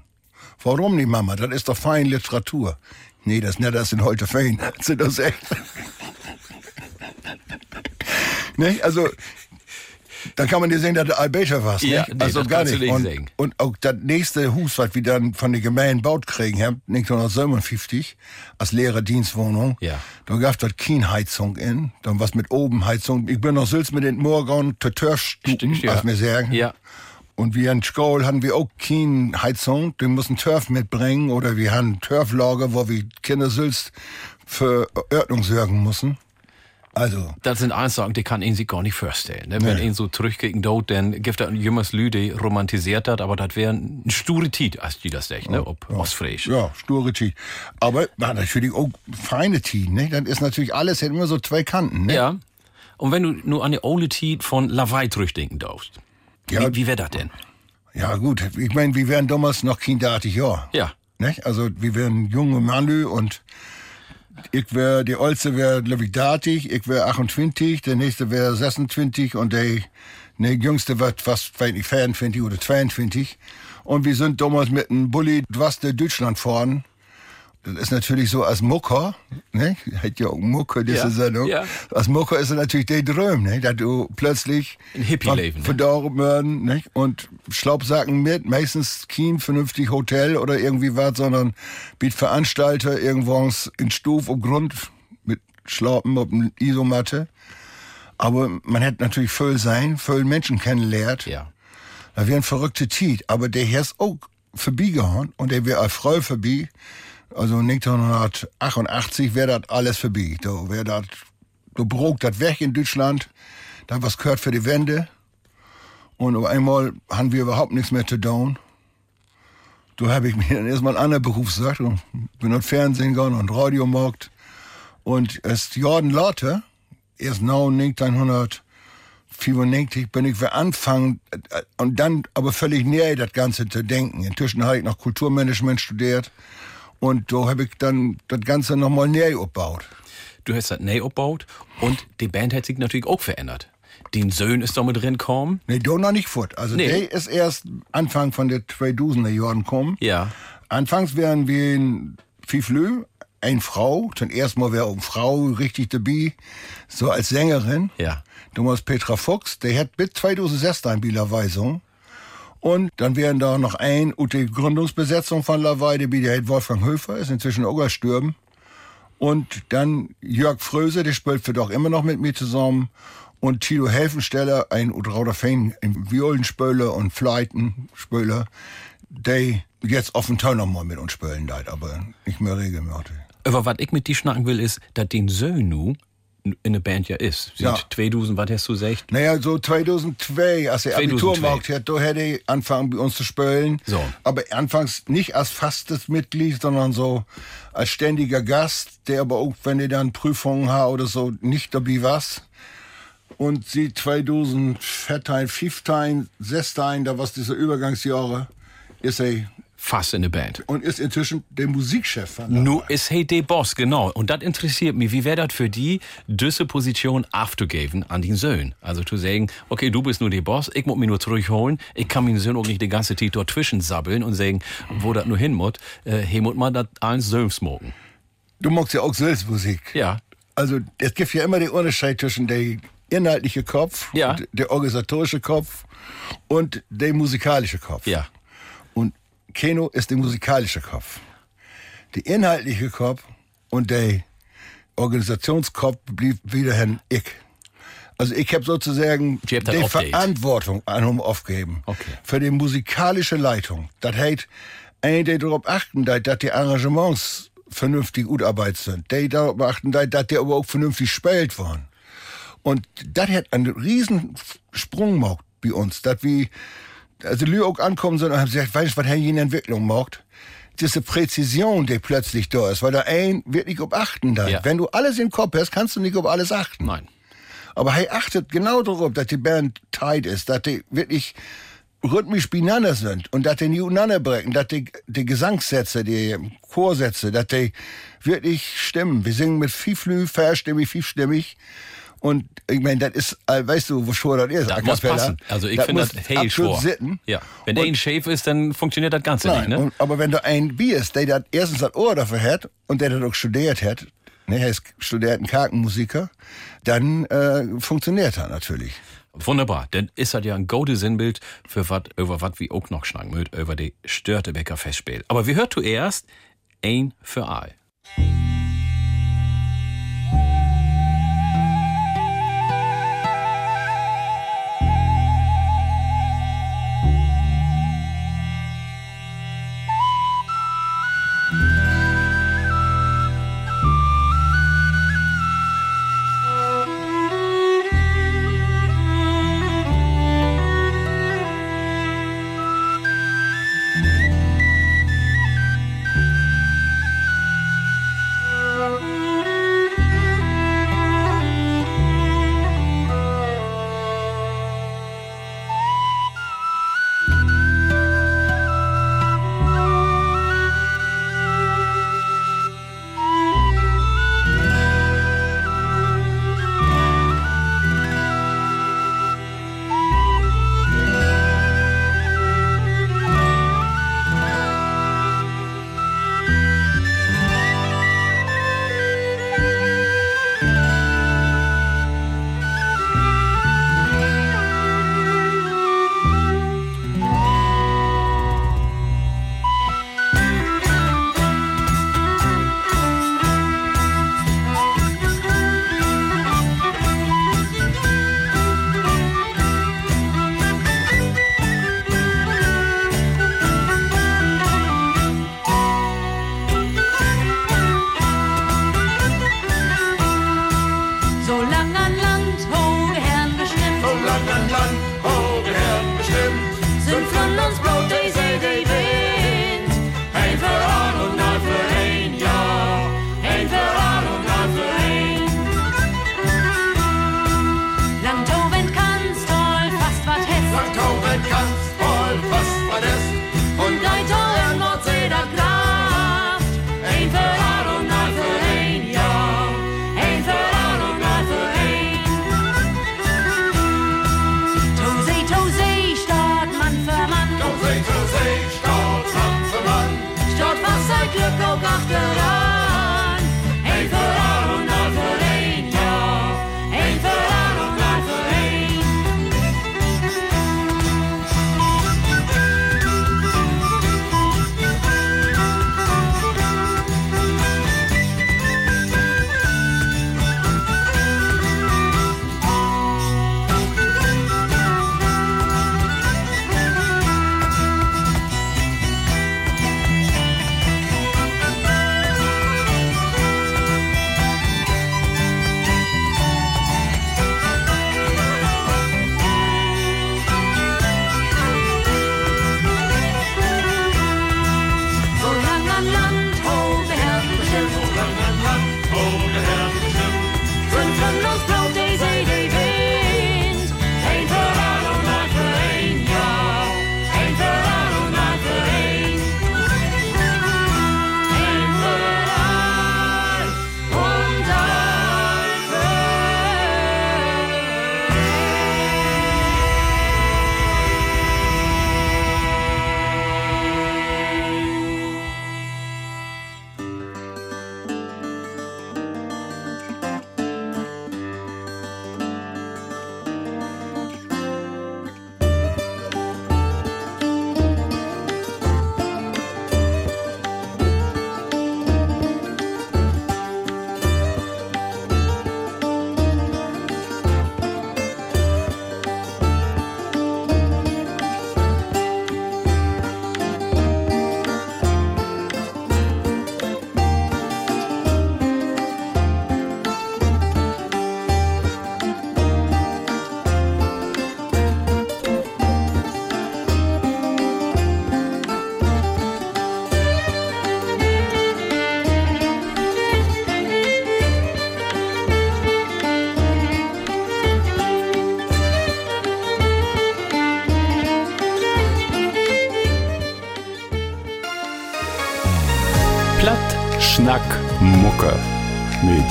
Warum nicht, Mama? Das ist doch fein Literatur. Nee, das nicht, das sind heute fein. Das sind das echt. ne? Also, da kann man dir sehen, dass du Albecher warst. Ja, nicht? nee, also das gar nicht. nicht Und, sagen. und auch das nächste Haus, was wir dann von der Gemeinde baut kriegen haben, 1957, als leere Dienstwohnung, Ja. da gab dort keine Heizung in, dann was mit oben Heizung. Ich bin noch Sülz mit den Morgen Törfstuben, Stimmt, ja. wir sagen. Ja. Und wir in Skoll hatten wir auch keine Heizung. Wir mussten Turf mitbringen oder wir hatten Turflager, wo wir Kinder Sülz für Ordnung sorgen mussten. Also, Das sind Aussagen, die kann ihn sich gar nicht vorstellen. Ne? Wenn ihn so zurückgehen dort, dann gibt er jüngeres Lüde romantisiert hat, aber das wäre ein sture Tiet, als die das sagt, ne? Ob Ostfriesisch. ja, sture Tee. Aber na, natürlich auch feine Tee, ne? Das ist natürlich alles, hat immer so zwei Kanten, ne? Ja. Und wenn du nur an die Ole Tiet von Lawaai zurückdenken darfst, Ja. wie, wie wäre das denn? Ja, gut. Ich meine, wir wären damals noch kinderartig, ja. Ja. Nicht? Also, wir wären junge Mann und ich wär, die Olze wäre, glaube ich, datig, ich wäre 28, der nächste wäre 26 und der, ne, jüngste wird fast, weiß nicht, 24 oder 22. Und wir sind damals mit einem Bulli was der Deutschland fahren. Das ist natürlich so als Mucker, ne? Hat ja auch Mucker, diese Ja, Sendung. ja. Als Mucker ist es natürlich der Traum, ne? Dass du plötzlich Ein Hippie-Leben, ne? verdorben werden, nicht? Und Schlaubsacken mit, meistens kein vernünftig Hotel oder irgendwie was, sondern biet Veranstalter irgendwas in Stuf und Grund mit Schlaupen auf Isomatte. Aber man hätte natürlich voll sein, voll Menschen kennenlernt. Ja. Da wäre ein verrückte Tiet. Aber der Herr ist auch vorbeigehauen und der wäre als Frau vorbei. Also 1988 wäre das alles vorbei. Da wäre das, da brog das weg in Deutschland. Da was gehört für die Wende. Und auf einmal haben wir überhaupt nichts mehr zu tun. Da habe ich mir dann erstmal einen anderen Beruf gesagt und bin auf Fernsehen gegangen und Radio gemacht. Und erst Jordan Lotte, erst now 1994 bin ich für Anfang äh, und dann aber völlig näher das Ganze zu denken. Inzwischen habe ich noch Kulturmanagement studiert und da habe ich dann das Ganze nochmal näher aufgebaut. Du hast das neu aufgebaut und die Band hat sich natürlich auch verändert. Den Söhn ist da mit drin gekommen. Nee, da noch nicht fort. Also Nee. der ist erst Anfang von der 2000er Jahren gekommen. Ja. Anfangs wären wir in Fiflö, eine Frau, zum ersten Mal wäre auch eine Frau richtig dabei, so als Sängerin. Ja. Damals Petra Fuchs, der hat bis 2006 ein Bielerweisung. Und dann wären da noch ein, die Gründungsbesetzung von Laweide, wie der Wolfgang Höfer, ist inzwischen auch gestorben. Und dann Jörg Fröse, der spielt für doch immer noch mit mir zusammen. Und Tilo Helfensteller, ein Utrauder Fein, ein Violenspöler und Fleitenspöler, der jetzt auf dem Teil noch mal mit uns spielen, leid, aber nicht mehr regelmäßig. Aber was ich mit dir schnacken will, ist, dass den Söhn nu in der Band ja ist. Seit Ja. 2000, was hast du gesagt? Naja, so 2002, als er 2002. Abitur gemacht hat, da hätte er angefangen bei uns zu spielen. So. Aber anfangs nicht als fastes Mitglied, sondern so als ständiger Gast, der aber auch, wenn er dann Prüfungen hat oder so, nicht dabei war. Und sie 2014, 15, 16, da war diese Übergangsjahre, ist er Fast in der Band. und ist inzwischen der Musikchef von der Nu ist hey der Boss, genau. Und das interessiert mich. Wie wäre das für die, diese Position abzugeben an den Sohn? Also zu sagen, okay, du bist nur der Boss, ich muss mich nur zurückholen. Ich kann meinen Sohn auch nicht die ganze Zeit dort zwischensabbeln und sagen, wo das nur hin muss. Äh, hier muss man das allen Sohn smoken. Du magst ja auch Selbstmusik. Ja. Also es gibt ja immer den Unterschied zwischen der inhaltliche Kopf, Ja. der organisatorische Kopf und der musikalische Kopf. Ja. Keno ist der musikalische Kopf. Der inhaltliche Kopf und der Organisationskopf blieb wiederhin ich. Also ich habe sozusagen Die die. Verantwortung an ihm aufgegeben. Okay. Für die musikalische Leitung. Das heißt, ein, der darauf achten, dass die Arrangements vernünftig gut arbeitet sind. Die darauf achten, dass die aber auch vernünftig gespielt worden. Und das hat einen riesen Sprung gemacht bei uns. dass wir, also Lü auch ankommen und haben gesagt, weißt du, was Herr in Entwicklung macht? Diese Präzision, die plötzlich da ist, weil da ein wirklich auf achten da. Ja. Wenn du alles im Kopf hast, kannst du nicht auf alles achten. Nein. Aber er achtet genau darauf, dass die Band tight ist, dass die wirklich rhythmisch beieinander sind und dass die nie untereinander brechen, dass die, die Gesangssätze, die Chorsätze, dass die wirklich stimmen. Wir singen mit Fiflü, verstimmig, fünfstimmig. Und ich meine, das ist, äh, weißt du, wo schwer das ist? Das muss passen. Also ich finde das hey schwor. sitten. Ja. Wenn der ein Schäf ist, dann funktioniert das Ganze Nein, nicht, ne? und, aber wenn du ein Bier ist, der das erstens das Ohr dafür hat und der das auch studiert hat, ne, er ist studierten Kartenmusiker, dann äh, funktioniert er natürlich. Wunderbar, denn ist das ja ein gutes Sinnbild für was, über was wir auch noch schnacken mögt, über die Störtebecker Festspiel. Aber wir hört zuerst ein für all.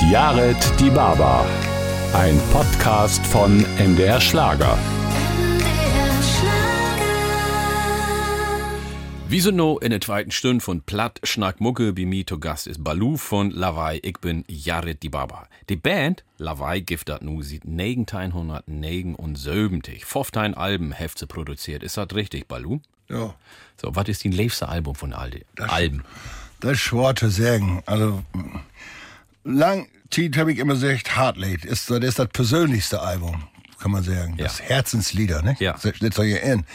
Jared Die Baba. Ein Podcast von MDR Schlager. Sind noch in der zweiten Stunde von Platt Schnack Mucke. Bei mir zu Gast ist Balu von Lawai. Ich bin Jared die Baba. Die Band Lawai gibt das nu seit 1979. 15 Alben heft sie produziert. Ist das richtig, Balu? Ja. So, was ist dein liebste Album von all den Alben? Das ist schwer zu sagen. Also, lang Zeit habe ich immer gesagt, Heartlate ist, das ist das persönlichste Album, kann man sagen. Ja. Das Herzenslieder, ne? Ja. Steht so hier in.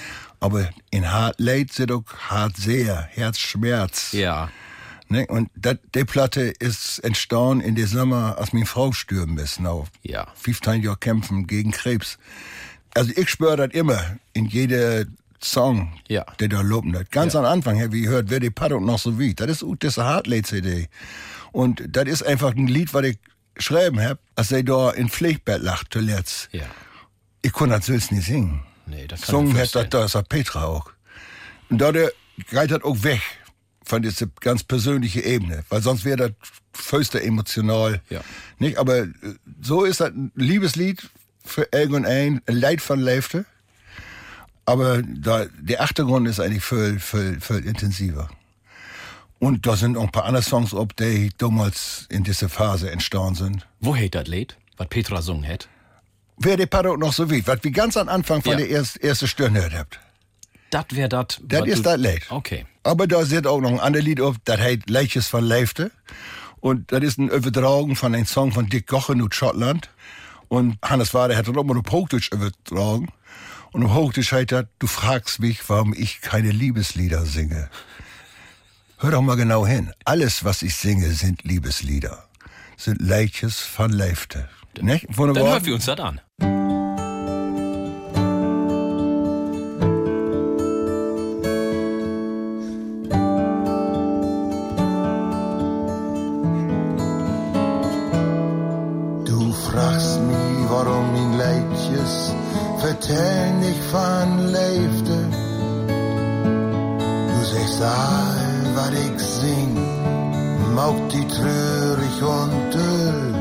Aber in Heartlate sind auch Hart sehr, Herzschmerz. Ja. Ne? Und dat, die Platte ist entstanden in der Sommer, als meine Frau stürben ist. Now. Ja. 15 Jahre kämpfen gegen Krebs. Also ich spüre das immer in jeder Song, Ja. der da loben hat. Ganz Ja. am Anfang, wie ihr hört, wer die Paddung noch so wie. Das ist auch diese Heartlate-CD. Und das ist einfach ein Lied, was ich geschrieben hab, als er da in Pflegbett lacht zuletzt. Ja. Ich konnte das selbst nicht singen. Nee, das kann Sungen ich hat das, das Petra auch. Und da der geht das auch weg von dieser ganz persönliche Ebene, weil sonst wäre das föster emotional. Ja. Nicht? Aber äh, so ist das ein Liebeslied für irgendein, ein Leid von Leifte. Aber da, der Achtergrund ist eigentlich viel, viel, viel intensiver. Und da sind auch ein paar andere Songs, ob die damals in dieser Phase entstanden sind. Wo hätt das Lied, was Petra sungen hat? Wer die Paddok noch so wie, was wir ganz am Anfang von Ja. der ersten erste Stunde gehört habt. Das wär dat. Das wat ist das Lied. Okay. Aber da sind auch noch ein anderes Lied auf, das heißt Leiches von Leifte. Und das ist ein Übertragen von einem Song von Dick Gochen aus Schottland. Und Hannes Wade hat das auch mal auf Hochdeutsch übertragen. Und auf Hochdeutsch heißt das, du fragst mich, warum ich keine Liebeslieder singe. Hör doch mal genau hin. Alles, was ich singe, sind Liebeslieder. Sind Leiches von Leifte. Nicht? Dann Wunderbar. hören wir uns das an. Du fragst mich, warum mein Leidjes vertell nicht von Leifte. Du sagst all, was ich sing, maugt die trörig und döll.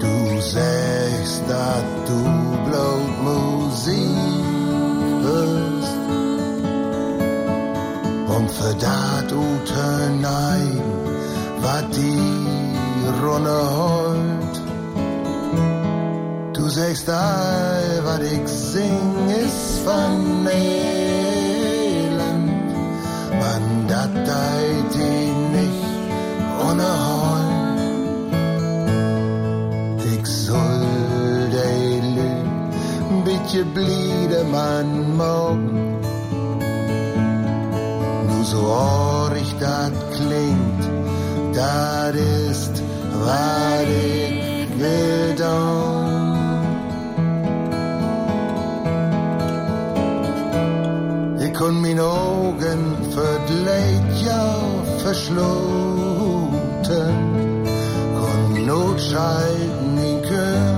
Du sagst, dass du bloß Musik hörst. Und für dat ute nein, wat die Runde holt. Du sagst all, wat ich sing, ist von Elend. Lü, bitte bliede man morgen. Nur so orig dat klingt, dat ist, wat ich will don. Ich kon min Augen für Leid ja verschloten, kon notschalten in Kör,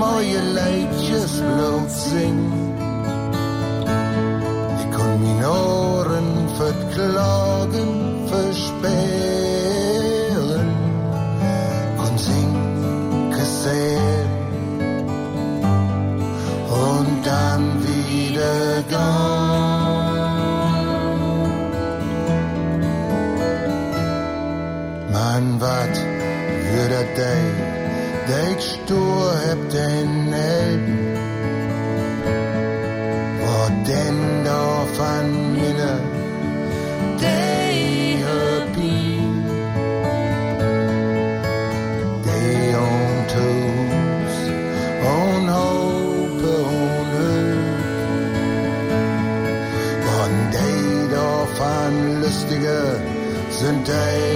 moje Leidjes bloot singen. Ich kon min Ohren verklagen, sind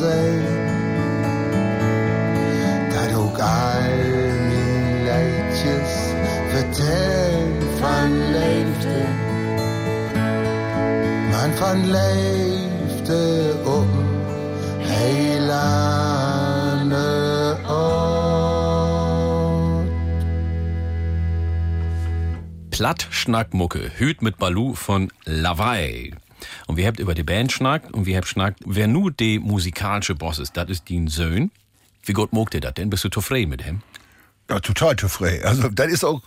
sehen. Dat ook all mijn leidjes vertellen van leefde. Man van leefde op heilande Ort. Plattschnackmucke, Hüt mit Balu von Lawaai. Und wir habt über die Band schnackt und wir habt schnackt, wer nur die musikalische Boss ist, das ist dein Sohn. Wie gut mogt ihr das denn? Bist du zufrieden mit ihm? Ja, total zufrieden. Also, das ist auch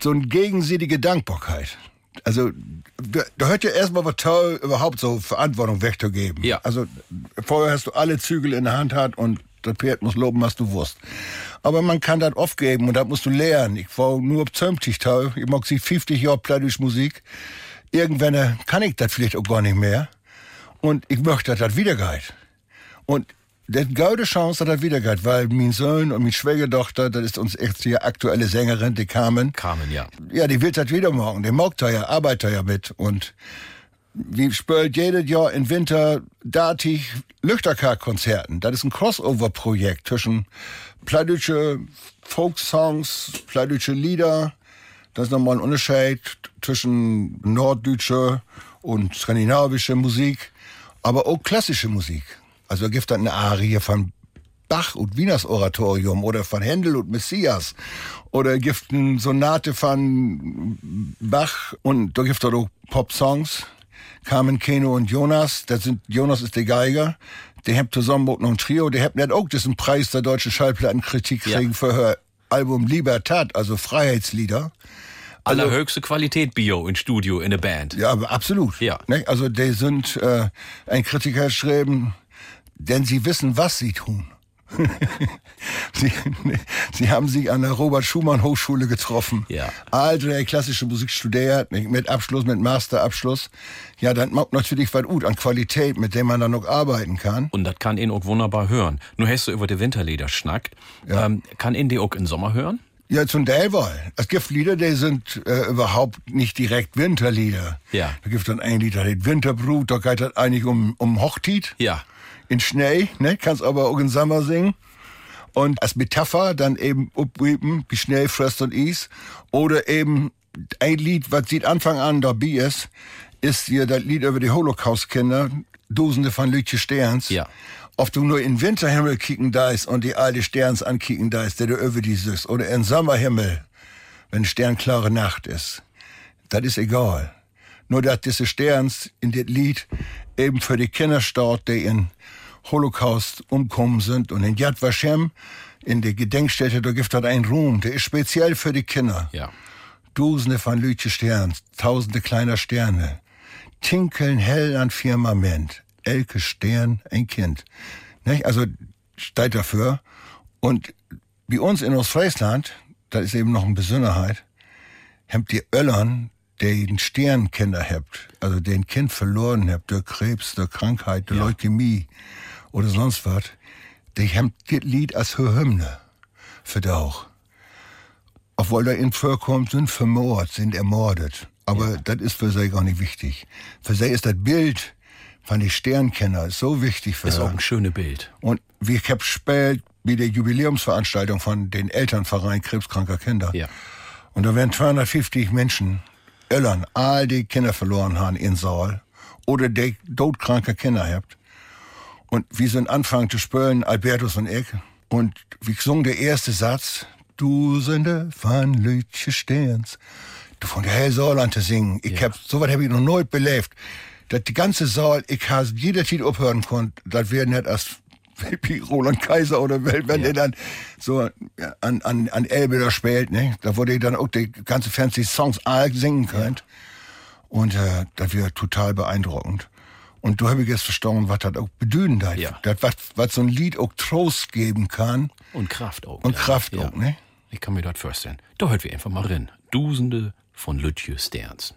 so eine gegenseitige Dankbarkeit. Also, da, da hört ja erstmal was toll, überhaupt so Verantwortung wegzugeben. Ja. Also, vorher hast du alle Zügel in der Hand hat und das Pferd muss loben, was du wusst. Aber man kann das aufgeben und das musst du lernen. Ich war nur 20 toll. Ich mag sie 50 Jahre plädisch Musik. Irgendwann äh, kann ich das vielleicht auch gar nicht mehr. Und ich möchte, dass das wieder geht. Und das gute Chance, dass das wieder geht, weil mein Sohn und meine Schwiegertochter, das ist uns echt die aktuelle Sängerin, die Carmen. Carmen, ja. Ja, die will das wieder machen. Die mag da ja, arbeitet ja mit. Und wir spielen jedes Jahr im Winter datig Lüchterkerkonzerten. Das ist ein Crossover-Projekt zwischen plattdeutsche Folksongs, plattdeutsche Lieder. Das ist nochmal ein Unterschied zwischen norddeutsche und skandinavische Musik, aber auch klassische Musik. Also gibt dann eine Arie von Bach und Wieners Oratorium oder von Händel und Messias oder gibt eine Sonate von Bach und da gibt es auch Pop-Songs. Carmen, Keno und Jonas, das sind, Jonas ist der Geiger, die haben zusammen noch ein Trio, die haben auch diesen Preis der deutschen Schallplattenkritik Ja. kriegen für ihr Album Libertad, also Freiheitslieder. Allerhöchste Qualität Bio in Studio in der Band. Ja, aber absolut. Ja. Ne? Also die sind, äh, ein Kritiker hat geschrieben, denn sie wissen, was sie tun. sie, sie haben sich an der Robert Schumann Hochschule getroffen. Ja. Alte klassische Musik studiert, nicht? mit Abschluss, mit Masterabschluss. Ja, dann macht natürlich was gut an Qualität, mit dem man dann noch arbeiten kann. Und das kann ihn auch wunderbar hören. Nur hast du über die Winterlieder schnackt. Ähm, kann ihn die auch im Sommer hören? Ja, zum Teil wohl. Es gibt Lieder, die sind äh, überhaupt nicht direkt Winterlieder. Ja. Da gibt dann ein Lied, das heißt Winterbrut, da geht das eigentlich um, um Hochtit. Ja. in Schnee, ne? kannst aber auch in Sommer singen. Und als Metapher dann eben upweepen, wie Schnee frisst und is. Oder eben ein Lied, was sieht Anfang an dabei ist, ist hier das Lied über die Holocaust-Kinder, Dusende von Lütje Sterns. Ja. Ob du nur in Winterhimmel kicken dast und die alte Sterns ankicken dast, der du über die süß, oder in Sommerhimmel, wenn sternklare Nacht ist. Das ist egal. Nur, dass diese Sterns in das Lied eben für die Kinder staut, die in Holocaust umkommen sind. Und in Yad Vashem, in der Gedenkstätte, da gibt es einen Ruhm, der ist speziell für die Kinder. Ja. Dusende von Lütje Sterns, tausende kleiner Sterne, tinkeln hell an Firmament, elke Stern, ein Kind. Nicht? Also steht dafür. Und bei uns in Ostfriesland, das ist eben noch eine Besonderheit, habt ihr Öllern, den Sternkinder habt, also den Kind verloren habt, durch Krebs, durch Krankheit, durch Ja. Leukämie oder sonst was, die haben das Lied als Hymne für die auch obwohl da in vorkommt, sind vermord, sind ermordet. Aber das ist für sie gar nicht wichtig. Für sie ist das Bild von den Sternkenner so wichtig für Ist auch ein schönes Bild. Und wir hab spät bei der Jubiläumsveranstaltung von den Elternverein krebskranker Kinder. Ja. Und da werden 250 Menschen, Öllern, all die Kinder verloren haben in Saal oder die todkranke Kinder habt. Und wir sind anfangen zu spielen, Albertus und ich. Und wir sungen der erste Satz, Dusende von Lütje Sterns. Du von der hell Saal an zu singen. Ich hab, so was hab ich noch nooit belebt. Dat die ganze Saal, ich has jeder Titel aufhören konnte, das wäre nicht als wie Roland Kaiser oder wenn, wenn Ja. der dann so ja, an, an, an Elbe da spielt, ne? Da wurde ich dann auch die ganze fancy Songs all singen könnt. Und äh, das wäre total beeindruckend. Und du habe ich jetzt verstanden, was das auch bedeuten darf. Ja. Das, was, was so ein Lied auch Trost geben kann. Und Kraft auch. Und ja. Kraft ja. auch, ne? Ich kann mir das vorstellen. Da hört wir einfach mal rein. Dusende von Lütje Sterns.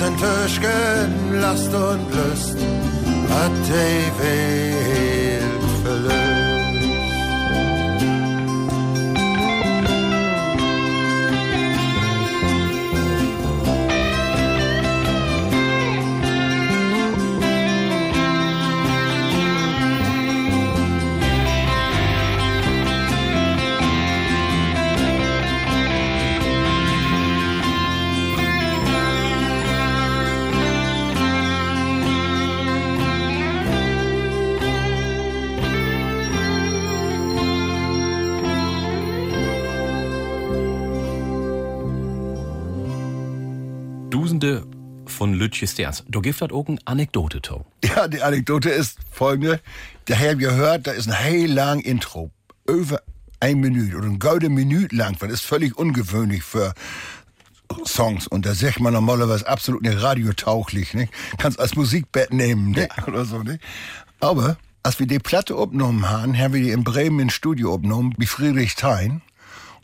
Sind Töschken, Last und Lust, hat die Sterns. Du das auch eine Anekdote, to. Ja, die Anekdote ist folgende. Da haben wir gehört, da ist ein heel lang Intro. Über ein Minute oder ein goldene Minute lang. Das ist völlig ungewöhnlich für Songs. Und da sagt man normalerweise absolut nicht radiotauglich. Nicht? Kannst als Musikbett nehmen ne? oder so. Nicht? Aber als wir die Platte aufgenommen haben, haben wir die in Bremen im Studio aufgenommen, wie Friedrich Thein.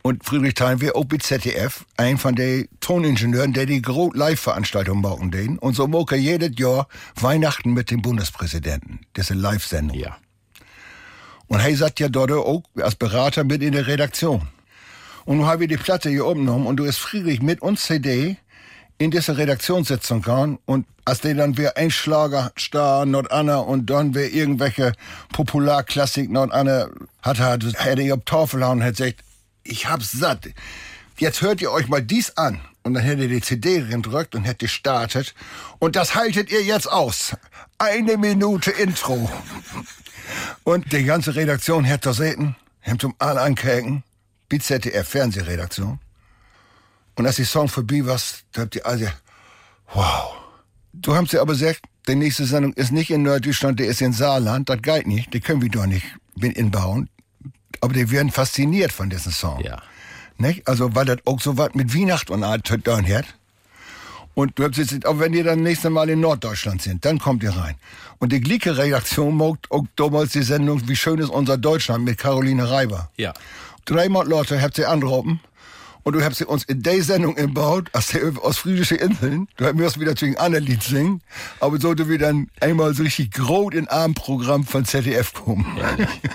Und Friedrich Thein wäre auch bei ZDF, ein von den Toningenieuren, der die große Live-Veranstaltung machen den. Und so moke jedes Jahr Weihnachten mit dem Bundespräsidenten. Das ist eine Live-Sendung. Ja. Und er sagt ja dort auch als Berater mit in der Redaktion. Und nun haben wir die Platte hier aufgenommen und du ist Friedrich mit uns CD in diese Redaktionssitzung gegangen und als der dann wir ein Schlager star not Anna und dann wir irgendwelche Popularklassik not Anna hat er hätte ich auf Tafel hauen und hat gesagt, ich hab's satt. Jetzt hört ihr euch mal dies an. Und dann hätte die CD gedrückt und hätte gestartet. Und das haltet ihr jetzt aus. Eine Minute Intro. Und die ganze Redaktion hätte gesehen, haben zum alle ankäken, ZDF Fernsehredaktion. Und als die Song vorbei war, da habt ihr alle, wow. Du haben sie aber gesagt, die nächste Sendung ist nicht in Norddeutschland, die ist in Saarland, das geht nicht, die können wir doch nicht inbauen. Aber die werden fasziniert von diesem Song. Ja. Nicht? Also, weil das auch so was mit Weihnacht und Art dann hat. Und du habt jetzt, auch wenn ihr dann nächste Mal in Norddeutschland sind, dann kommt ihr rein. Und die gleiche Redaktion mogt auch damals die Sendung Wie schön ist unser Deutschland mit Caroline Reiber. Ja. Dreimal Leute habt ihr angerufen und du hast sie uns in der Sendung gebaut, aus der aus Friedische Inseln. Du wirst wieder zwingen anderen Lied singen, aber sollte wir dann einmal so richtig groß in Abendprogramm von ZDF kommen.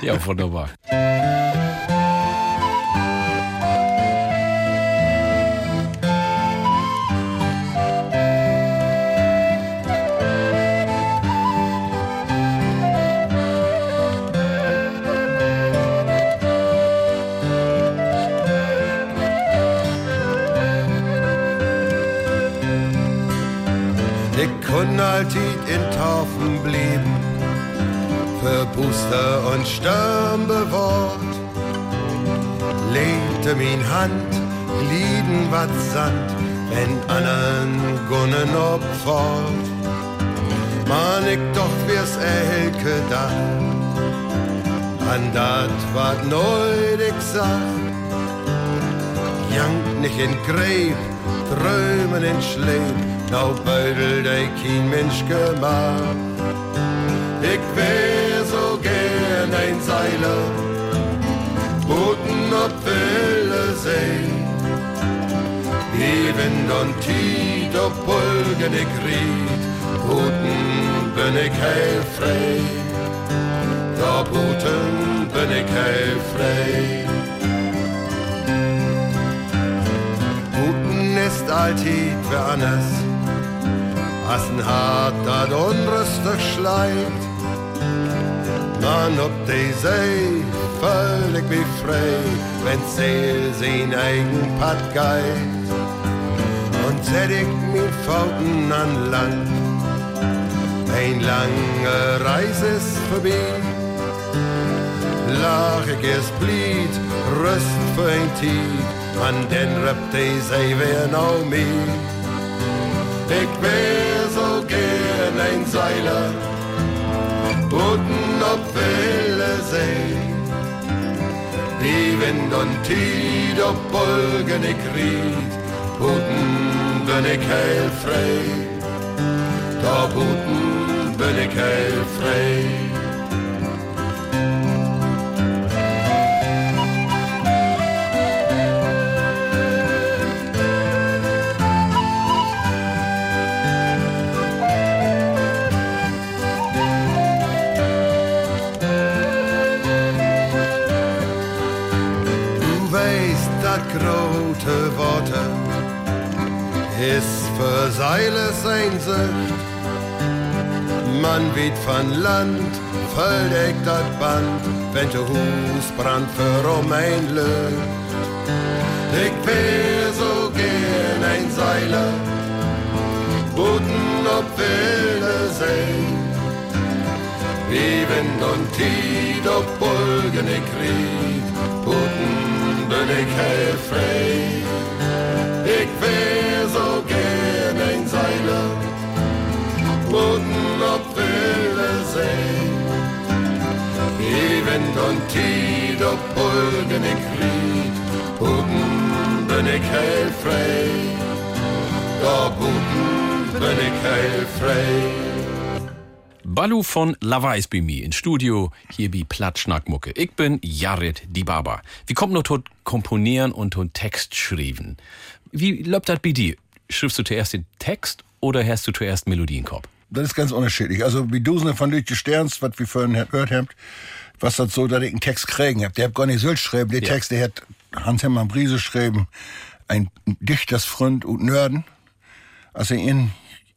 Ja, wunderbar. Ich alltid in Taufen blieben, für Booster und Sturm bewahrt. Legte min Hand glieden wat Sand, wenn anderen gunnen opfort. Man ik doch wirs elke Dach, an dat wat ik zag. Jank nicht in Gräb, Träumen in Schleeb, nou beudel de kein Mensch gemacht. Ich wär so gern ein Seiler, Booten ob Wille See. Die Wind und Tiet ob Pulgen ich riet, Booten bin ich heil frei. Da Booten bin ich heil frei. Ist alltid wer anders, als ein hart dat unrüstig schleit. Man ob die See völlig wie frei, wenn Seel sein eigen Pad geht. Und sättigt mit Pfoten an Land. Ein lange Reise ist vorbei. Lachiges Blied, Rüst für ein Tiet, an den die See wär noch mir. Ich wär so gern ein Seiler, Booten ob Wille See. Die Wind und Tiet ob Bolgen ich riet, Booten bin ich heil frei. Da Booten bin ich heil frei. Für Seile sein Sicht. Man weht von Land, verdeckt dat Band, wenn der Hus brand für ein Lüft. Ich wär so gern ein Seiler, Booten ob wilde See. Wie Wind und Tiet ob Bulgen ich riet, Booten bin ich heil frei. Ich wär so gern ein Seiler, Booten ob wilde See. Wind und Tiet ob Bulgen ich riet, Booten bin ich heil frei. Da Booten bin ich heil frei. Balu von Lawais bei mir in Studio, hier bei Platschnackmucke. Ich bin Jared die Baba. Wie kommt nur tot komponieren und tot Text schreiben? Wie läuft das bei dir? Schriftst du zuerst den Text oder hast du zuerst Melodie im Kopf? Das ist ganz unterschiedlich. Also wie du von Lütje Sterns, was wir vorhin gehört haben, was das so, dass ich einen Text kriegen hab. Der hat gar nicht so geschrieben. Der Ja. Text, der hat Hans-Hermann Briese geschrieben, ein Dichtersfreund und Nörden. Also in,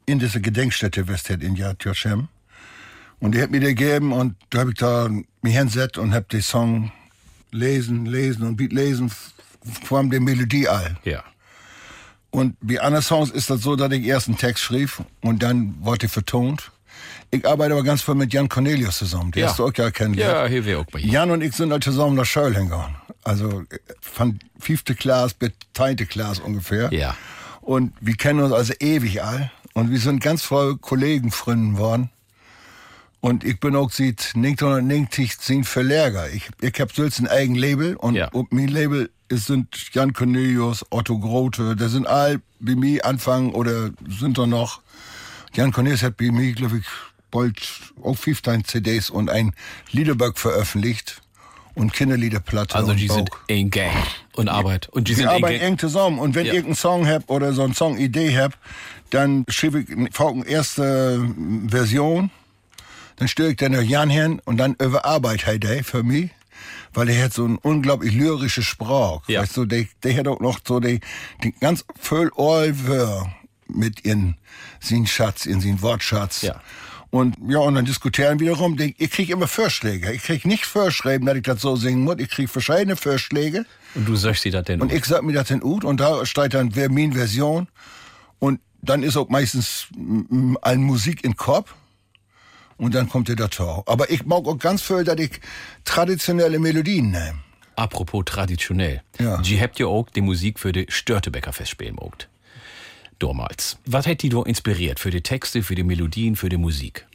in diese Gedenkstätte Westhead in Yad Yoshem. Und die hat mir die gegeben und da hab ich da mich hinsetzt und hab den Song lesen, lesen und beat lesen, vor allem die Melodie all. Ja. Und wie andere Songs ist das so, dass ich erst einen Text schrieb und dann wurde vertont. Ich arbeite aber ganz viel mit Jan Cornelius zusammen. Den Ja. hast du auch ja kennengelernt. Ja, hier wäre auch bei dir. Jan und ich sind halt zusammen nach Schöll hingegangen. Also von fünfte Klasse bis teinte Klasse ungefähr. Ja. Und wir kennen uns also ewig all. Und wir sind ganz voll Kollegen, Freunden worden. Und ich bin auch seit 1990 zehn Verleger. Ich, ich hab selbst ein eigen Label und, Ja. und mein Label ist, sind Jan Cornelius, Otto Grote, das sind all bei mir Anfang oder sind da noch. Jan Cornelius hat bei mir, glaube ich, bald auch 15 CDs und ein Liederberg veröffentlicht und Kinderliederplatte. Also und die sind auch. ein Gang und Arbeit. Und die Wir sind arbeiten eng zusammen. Und wenn Ja. ich einen Song hab oder so eine Songidee hab, dann schreibe ich eine erste mm, Version. Dann stelle ich dann noch Jan hin und dann überarbeite ich die für mich. Weil er hat so ein unglaublich lyrische Sprache. Ja. Weißt du, der, der hat auch noch so die, die ganz voll Allwör mit in seinen Schatz, in seinen Wortschatz. Ja. Und ja, und dann diskutieren wiederum. Ich krieg immer Vorschläge. Ich krieg nicht Vorschreiben, dass ich das so singen muss. Ich krieg verschiedene Vorschläge. Und du sagst dir das denn Und ich sag mir das in Ut und da steht dann wer min Version und dann ist auch meistens ein Musik in Kopf und dann kommt der dazu. Aber ich mag auch ganz viel, dass ich traditionelle Melodien nehme. Apropos traditionell. Ja. Die habt ja auch die Musik für die Störtebecker Festspielen gemacht. Damals. Was hat die da inspiriert für die Texte, für die Melodien, für die Musik?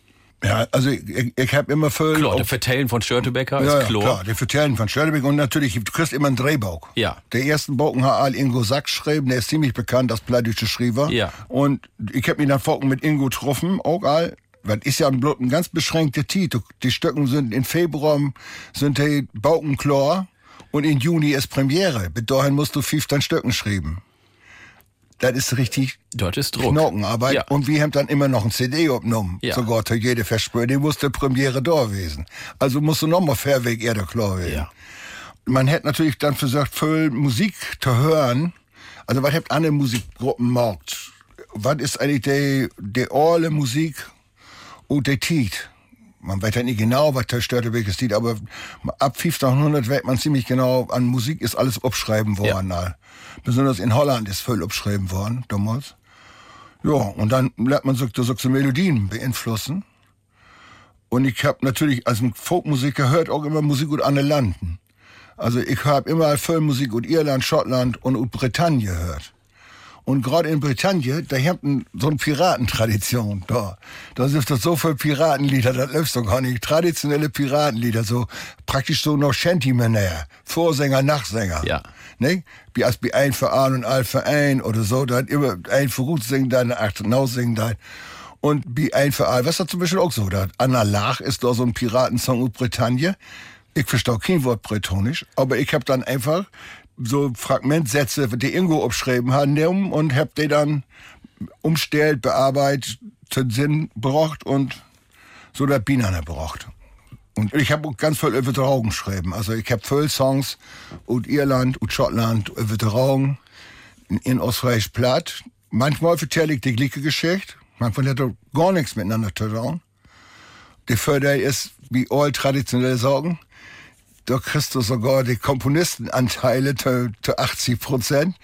Ja, also ich, ich, ich habe immer viel... Klar, der Vertellen von Störtebecker ja, ist ja, klar. klar, die vertellen von Störtebeck und natürlich, du kriegst immer einen Drehbauch. Ja. Der ersten Bogen hat all Ingo Sack geschrieben, der ist ziemlich bekannt als plattdeutsche Schriever. Ja. Und ich hab mich dann vorhin mit Ingo getroffen, auch all. Das ist ja bloß ein ganz beschränkter Titel. Die Stücken sind in Februar, sind die Bauken klar und in Juni ist Premiere. Bis dahin musst du 15 Stücken schreiben. Das ist richtig Dort ist Druck. Knochenarbeit. Ja. Und wir haben dann immer noch ein CD aufgenommen. Ja. Sogar zu jede Festspiel. Die musste Premiere da gewesen. Also musste noch mal Fairweg eher klar werden. Ja. Man hätte natürlich dann versucht, viel Musik zu hören. Also was habt andere Musikgruppen gemacht? Was ist eigentlich die, die alle Musik und der Tiet? Man weiß ja nicht genau, was der Störtebeck ist, Tiet, aber ab 1500 weiß man ziemlich genau, an Musik ist alles abschreiben worden. Ja. Besonders in Holland ist viel abschreiben worden, damals. Ja, und dann lernt man sich so, so Melodien beeinflussen. Und ich habe natürlich als Folkmusiker hört auch immer Musik aus anderen Landen. Also ich habe immer viel Musik aus Irland, Schottland und aus Britannien gehört. Und gerade in Britannien, da haben so eine Piratentradition. Da, da sind das so viele Piratenlieder, das läuft doch gar nicht. Traditionelle Piratenlieder, so praktisch so noch Shanty-Männer, Vorsänger, Nachsänger. Ja. Ne? Wie als bei ein Verein und all Verein oder so, da hat immer ein Verrut singen dann, acht und singen dann. Und wie ein Verein, was ist zum Beispiel auch so, da Anna Lach ist da so ein Piratensong aus Britannien. Ich verstehe kein Wort bretonisch, aber ich habe dann einfach so Fragmentsätze, die Ingo abschreiben hat, nehmen und hab die dann umstellt, bearbeitet, zum Sinn gebracht und so der Bienen gebracht. Und ich habe ganz viel über Draugen geschrieben. Also ich habe viel Songs aus Irland, aus Schottland, über Draugen, in, in Österreich platt. Manchmal erzähle ich die gleiche Geschichte. Manchmal hat er gar nichts miteinander zu tun. Die Förder ist, wie all traditionelle Sorgen, da kriegst du sogar die Komponistenanteile zu, zu 80 Prozent,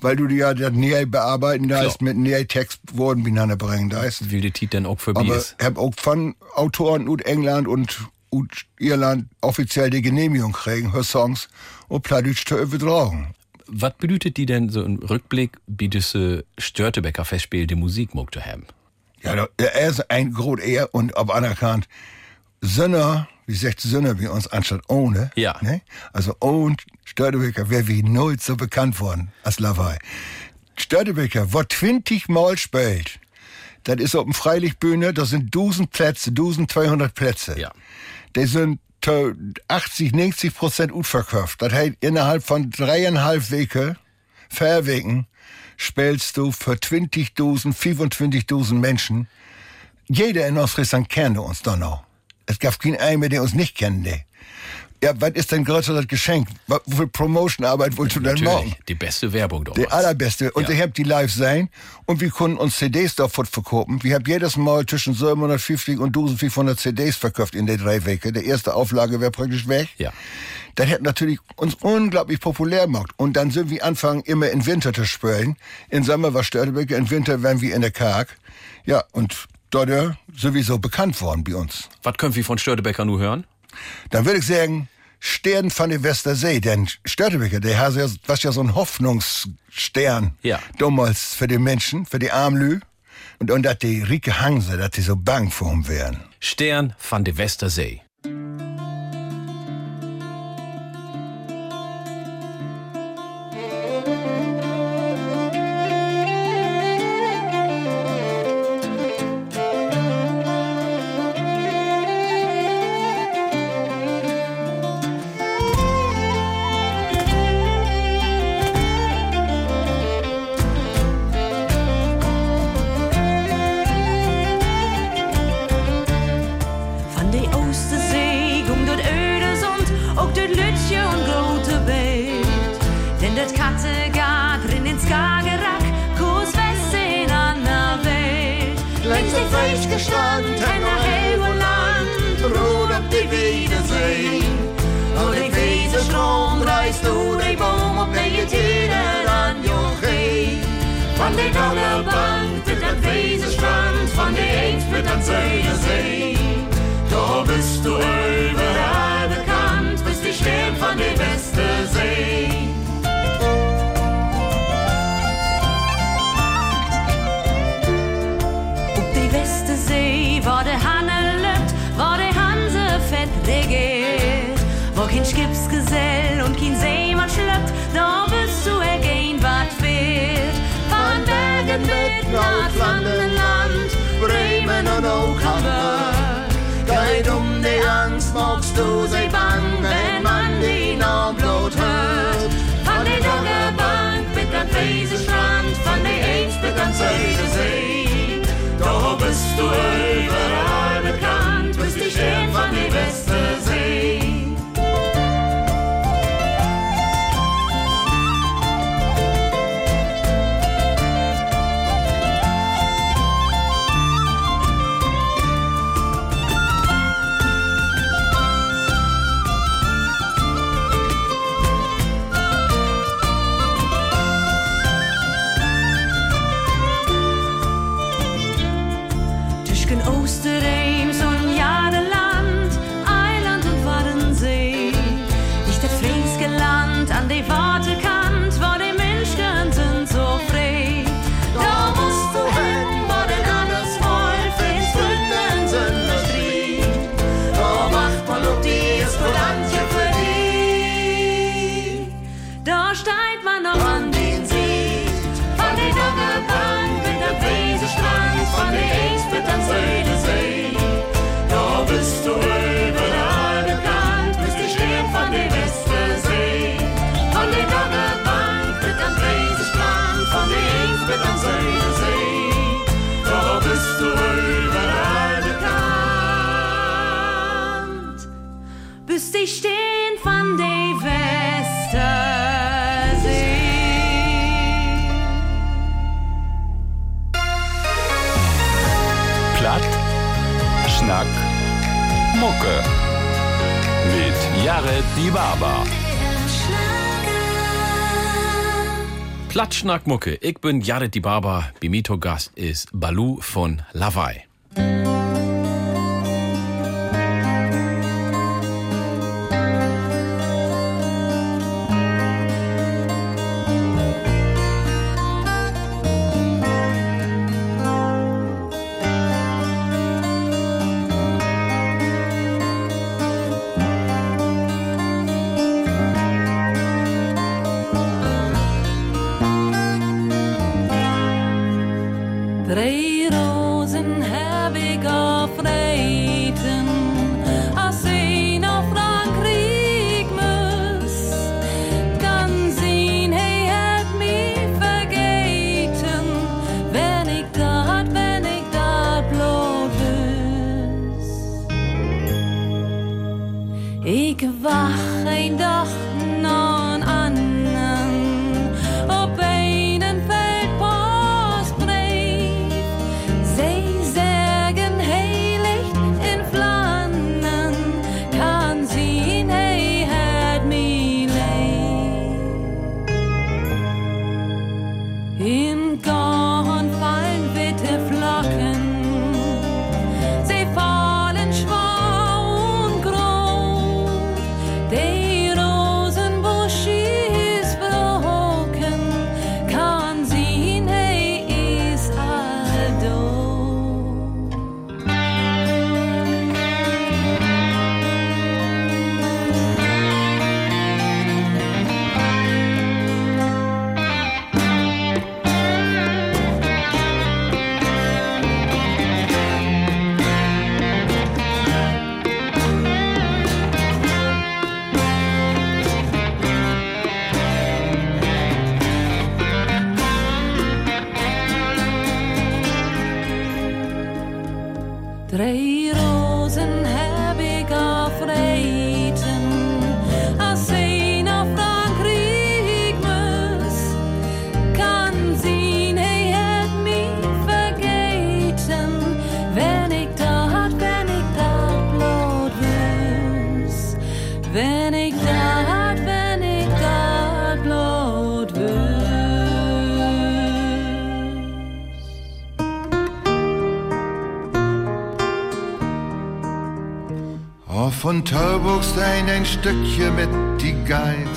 weil du die ja dann näher bearbeiten da ist, mit näher Text worden miteinander bringen da ist. Will die Tiet dann auch vorbei Aber ich habe auch von Autoren aus England und aus Irland offiziell die Genehmigung kriegen, für Songs und Plattdeutsch zu übertragen. Was bedeutet die denn so im Rückblick, wie diese Störtebecker Festspiel die Musik zu haben? Ja, er ist ein Grot er und ob anerkannt. Sönder, wie sagt Sönder wie uns anstatt ohne. Ja. Ne? Also und Störtebeker wäre wie null so bekannt worden als Lawaai. Störtebeker, wo 20 Mal spielt, das ist auf dem Freilichtbühne, das sind 1000 Plätze, 1200 Plätze. Ja. Die sind zu 80, 90 Prozent utverkauft. Das heißt, innerhalb von dreieinhalb Wege, vier Wegen, spielst du für 20.000, 25.000 Menschen. Jeder in Ostfriesland kennt uns dann noch. Es gab keinen einen, der uns nicht kennt. Nee. Ja, was ist dein größeres Geschenk? Was für Promotionarbeit willst du denn machen? Die beste Werbung Die damals. allerbeste. Und Ja. ich hab die live sein und wir konnten uns CDs davon verkaufen. Wir haben jedes Mal zwischen 750 und 1500 CDs verkauft in der drei Wochen. Die erste Auflage wäre praktisch weg. Ja. Das hat natürlich uns unglaublich populär gemacht. Und dann sind wir anfangen, immer in Winter zu spielen. Im Sommer war Störtebeker, im Winter waren wir in der Karg. Ja, und dort äh, sowieso bekannt worden bei uns. Was können wir von Störtebecker nur hören? Dann würde ich sagen, Stern von der Westersee, denn Störtebeker, der hat ja, was ja so ein Hoffnungsstern Ja. damals für die Menschen, für die Armlü. Und, und dass die Rike Hangse, dass die so bang vor ihm wären. Stern van de Westersee. those Nacht, Mucke. Ich bin Jared die Barber. Bimito Gast ist Balu von Lavai. und Tölburgstein ein Stückchen mit die Geit.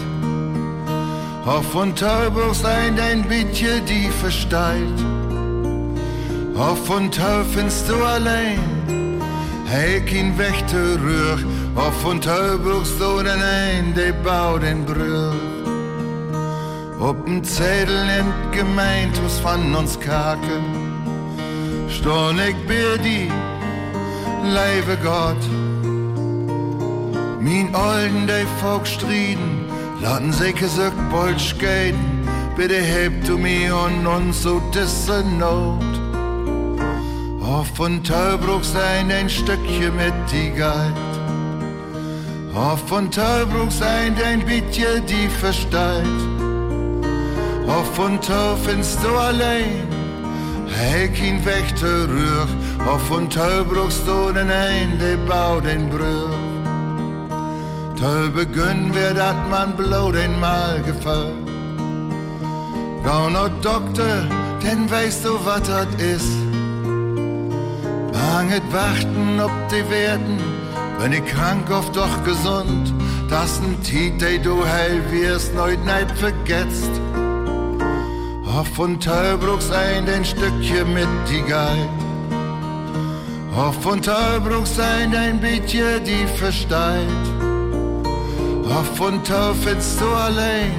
Auf und Tölburgstein ein bisschen die versteit. Auf von Tölfinst du allein, heik ihn weg rühr. Auf von Tölburgstein ein, de bau den Brühr. Ob'n Zettel nimmt gemeint, was von uns kaken. Stornig bier die, leibe Gott. Min Olden, die Volk striden, laten sich gesagt bald skaten, bitte hebt du mir und uns so disse Not. Auf von Teubruch sein ein Stückchen mit die Geit. Auf von Teubruch sein ein bisschen die versteit. Auf von Tau findest du allein, hey kein Wächter rühr. Auf von Teubruch stoden ein, der baut den Brüch. Tau begünn wir dat man blau den Mal gefällt. Gau no Doktor, denn weißt du, wat dat is. Banget warten, ob die werden, wenn ich krank oft doch gesund. Das n Tiet, du heil wirst, neut neid vergetzt. Auf von Teubruchs ein ein Stückchen mit die Geil. Auf von Teubruchs ein ein bisschen die versteit. Auf von Tau findest du allein.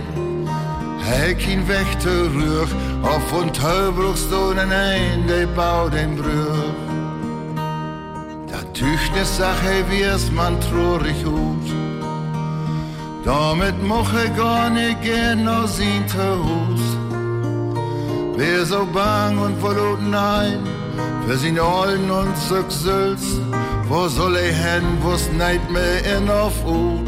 Hij kein Wächter rühr, auf von Teubruch stonen ein, der baut den Brüch. Da tüchne Sache, wie es man trorig hut. Damit moche gar nicht gern aus ihn Hus. Wer so bang und verloren ein, für sin Ollen und Süchsels, wo soll er hin, wo's neid mehr in auf Ut.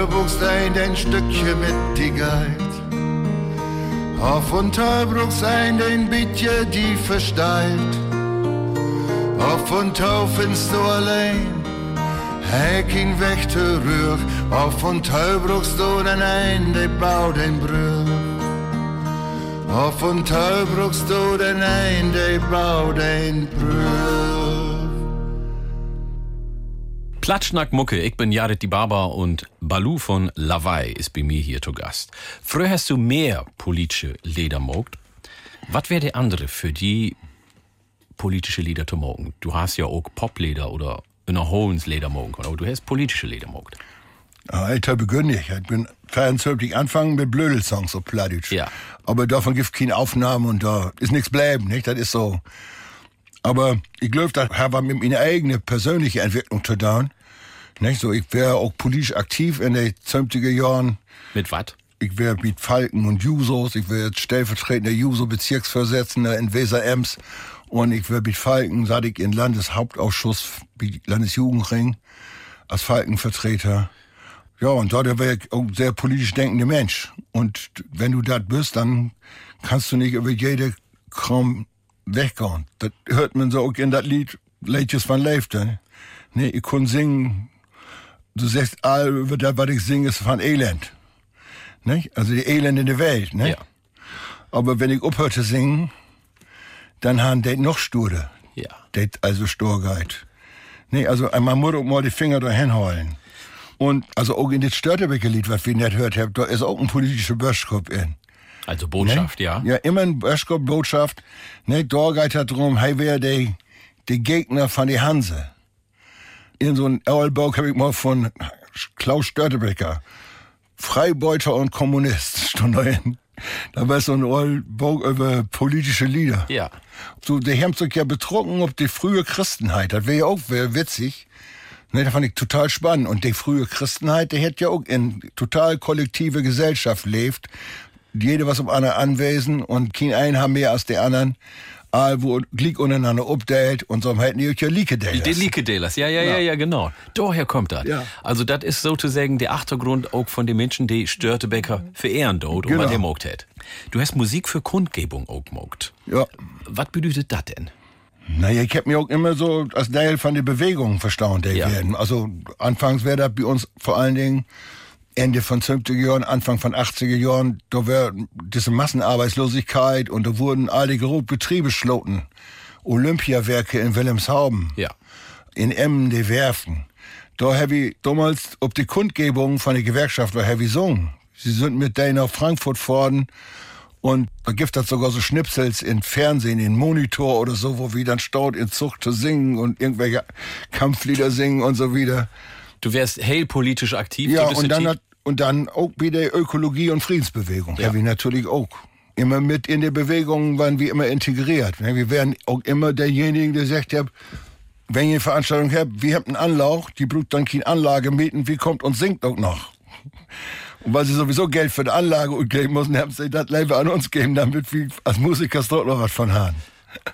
Von Teubruchstein ein Stückchen mit die Geit. Auf von Teubruchstein ein bisschen die versteilt. Auf von Tau findest du allein, hey kein Wächter rühr. Auf von Teubruchstein ein, der baut ein Brüch. Auf von Teubruchstein ein, der baut ein Brüch. Platschnack Mucke, ich bin Jared die Barber und Balu von Lawaai ist bei mir hier zu Gast. Früher hast du mehr politische Lieder mogt. Was wäre der andere für die politische Lieder zu mogen? Du hast ja auch Popleder oder Innerholens Leder mogen, aber du hast politische Lieder mogt. Alter begünn ich. Ich bin 72 anfangen mit Blödelsongs auf Plattdeutsch. Ja. Aber davon gibt's keine Aufnahmen und da ist nichts bleiben, nicht? Das ist so. Aber ich glaube, das hat was mit meiner eigenen persönlichen Entwicklung zu tun. Nicht? So, ich wäre auch politisch aktiv in den 70er Jahren. Mit was? Ich wäre mit Falken und Jusos. Ich wäre jetzt stellvertretender Juso-Bezirksvorsitzender in Weser-Ems. Und ich wäre mit Falken, seit ich in Landeshauptausschuss, Landesjugendring, als Falkenvertreter. Ja, und dort wäre ich auch ein sehr politisch denkender Mensch. Und wenn du das bist, dann kannst du nicht über jede Krumm weggehen. Das hört man so auch in das Lied Leitjes van Leefte. Nee, ich kann singen, du sagst, all das, was ich singe, ist von Elend. Nicht? Also die Elend in der Welt. Nicht? Ja. Aber wenn ich aufhöre zu singen, dann haben die noch Sture. Ja. Det also Storgeit. Nee, also man muss auch mal die Finger da hinholen. Und also auch in das Störtebecker Lied, was wir nicht gehört haben, da ist auch ein politischer Böschkopf in. Also Botschaft, ne? ja. Ja, immer ein Böschkopf-Botschaft. Ne, da geht es darum, hey, wer der der Gegner von der Hanse. In so einem Eulbau habe ich mal von Klaus Störtebecker. Freibeuter und Kommunist stand da hin. Da war so ein Eulbau über politische Lieder. Ja. So, der haben sich ja betrogen ob die frühe Christenheit. Das wäre ja auch wär witzig. Ne, das fand ich total spannend. Und die frühe Christenheit, die hätte ja auch in total kollektive Gesellschaft lebt. Jede was um einer anwesen und kein einen haben mehr als der anderen. All wo Glick untereinander update und so hätten die euch ja Lieke Die Lieke-Dealers, ja, ja, ja, ja, genau. Daher kommt das. Ja. Also das ist sozusagen der Achtergrund auch von den Menschen, die Störtebecker verehren dort und Genau. was der mogt hat. Du hast Musik für Kundgebung auch mogt. Ja. Was bedeutet das denn? Naja, ich hab mich auch immer so als Teil von der Bewegung verstaunt, die Ja. werden. Also anfangs wäre das bei uns vor allen Dingen Ende von 70er Jahren, Anfang von 80er Jahren, da war diese Massenarbeitslosigkeit und da wurden alle Betriebe schloten. Olympiawerke in Wilhelmshaven, Ja. in Emmen, die Werften. Da habe ich damals, ob die Kundgebung von der Gewerkschaft war, ich gesungen. Sie sind mit denen nach Frankfurt fahren und da gibt es sogar so Schnipsels in Fernsehen, in Monitor oder so, wo wir dann staut in Zucht zu singen und irgendwelche Kampflieder singen und so wieder. Du wärst hell politisch aktiv. Ja, und dann, die- hat, und dann auch wieder Ökologie und Friedensbewegung. Ja. Ja. wir natürlich auch. Immer mit in der Bewegung waren wir immer integriert. ne? Wir wären auch immer derjenigen, der sagt, ja, wenn ihr eine Veranstaltung habt, wir haben einen Anlauf, die Blut dann keine Anlage mieten, wie kommt und singt auch noch. Und weil sie sowieso Geld für die Anlage geben müssen, haben sie das lieber an uns geben, damit wir als Musiker dort noch was von haben.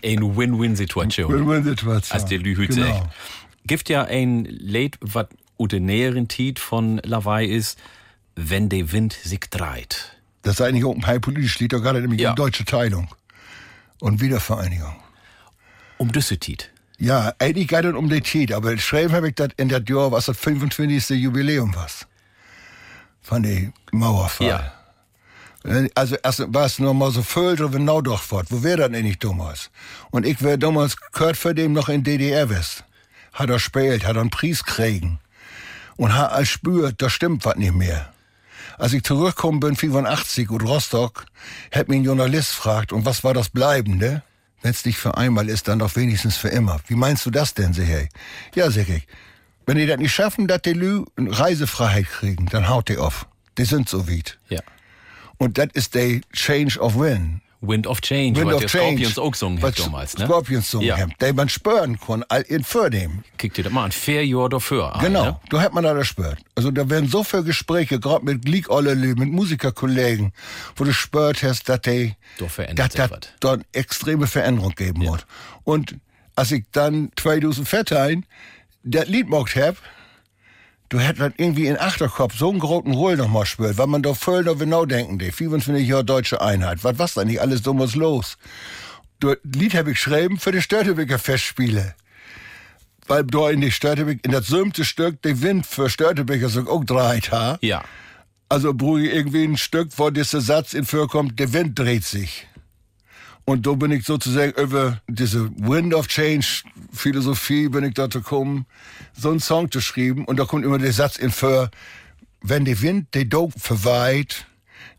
eine Win-Win-Situation. Win-Win-Situation. Als der Lühüt Genau. Gibt ja ein Lied, was unter näheren Tiet von Lawaai ist, wenn der Wind sich dreht. Das ist eigentlich auch ein high politisches Lied, da gerade nämlich Ja. um deutsche Teilung und Wiedervereinigung. Um düsse Tiet. Ja, eigentlich geht es um den Tiet, aber geschrieben habe ich das in das Jahr, was das 25. Jubiläum war. Von der Mauerfall. Ja. Also erst war es noch mal so Völdre wie Naudorfort. Wo wäre das eigentlich damals? Und ich wäre damals gehört für dem noch in DDR west. Hat er spielt, hat er einen Preis kriegen. Und hat er spürt, da stimmt was nicht mehr. Als ich zurückgekommen bin, 85 und Rostock, hat mich ein Journalist gefragt, und was war das Bleibende? Wenn es nicht für einmal ist, dann doch wenigstens für immer. Wie meinst du das denn, ich? Ja, sag ich. Wenn die das nicht schaffen, dass die Lü Reisefreiheit kriegen, dann haut die auf. Die sind so weit. Ja. Und das ist der Change of Wind. Wind of Change, Wind of Change. Scorpions auch gesungen hat damals, ne? Scorpions gesungen Ja. haben, der man spüren kann, all in für dem. Kick dir das mal an. Fair Jahr dafür. an, Genau, Ne? da hat man da spürt. Also da werden so viele Gespräche, gerade mit Gliekollele, mit Musikerkollegen, wo du spürt hast, dass die, Da dass das was. dort extreme Veränderung geben wird. Und als ich dann 2014 das Lied gemacht hab, du hättest irgendwie in Achterkopf so einen großen Roll noch mal spürt, weil man doch voll noch genau denken, die 25 Jahre deutsche Einheit, was was da nicht alles dummes los? Du, Lied hab ich geschrieben für die Störtebeker Festspiele weil da in die Störtebeck, in das siebte Stück, der Wind für Störtebeker so auch dreht ha. Ja. Also ich irgendwie ein Stück, wo dieser Satz in vorkommt, der Wind dreht sich. Und da bin ich sozusagen über diese Wind of Change Philosophie bin ich da gekommen, so einen Song zu schreiben. Und da kommt immer der Satz in für, wenn der Wind der Dog verweiht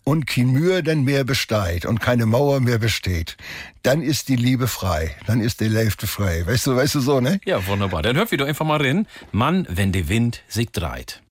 und kein Mühe denn mehr besteigt und keine Mauer mehr besteht, dann ist die Liebe frei, dann ist die Hälfte frei. Weißt du, weißt du so, ne? Ja, wunderbar. Dann hört doch einfach mal rein. Mann, wenn der Wind sich dreht.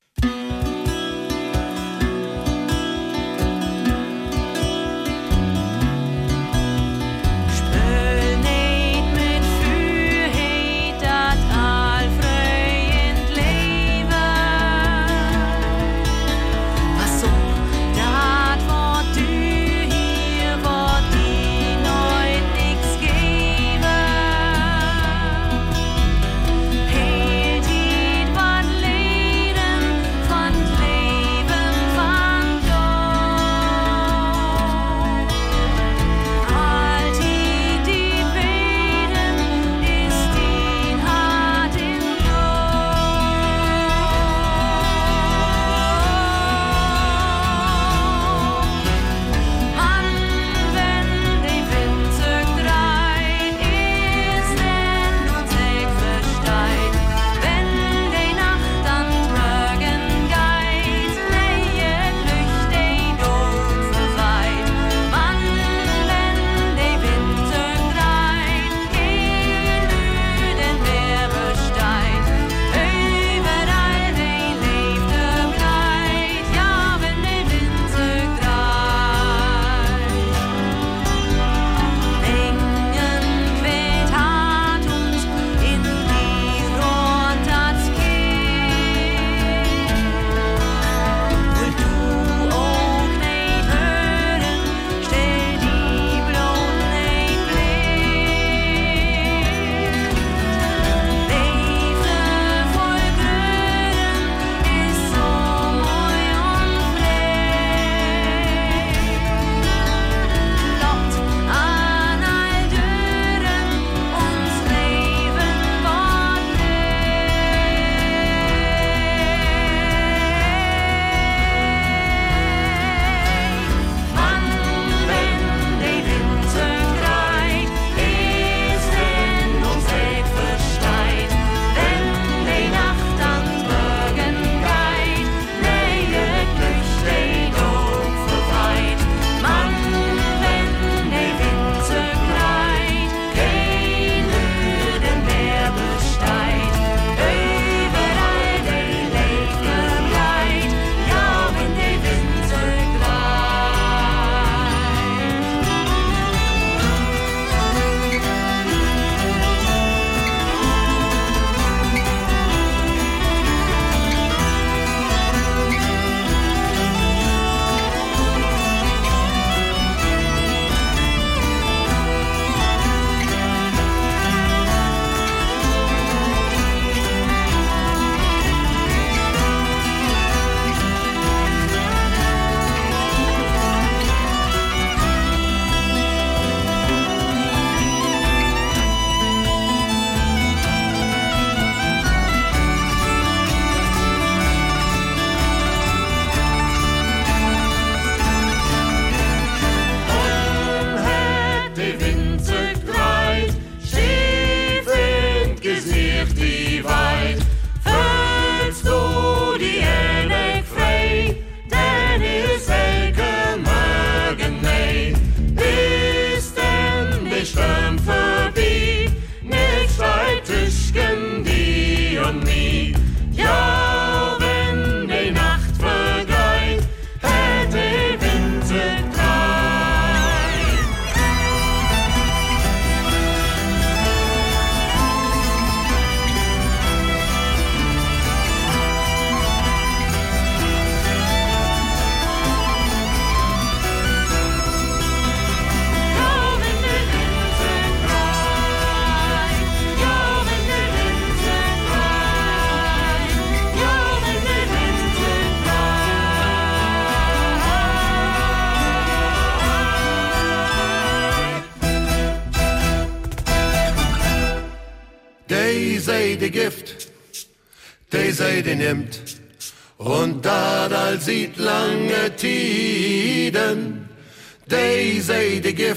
Die sei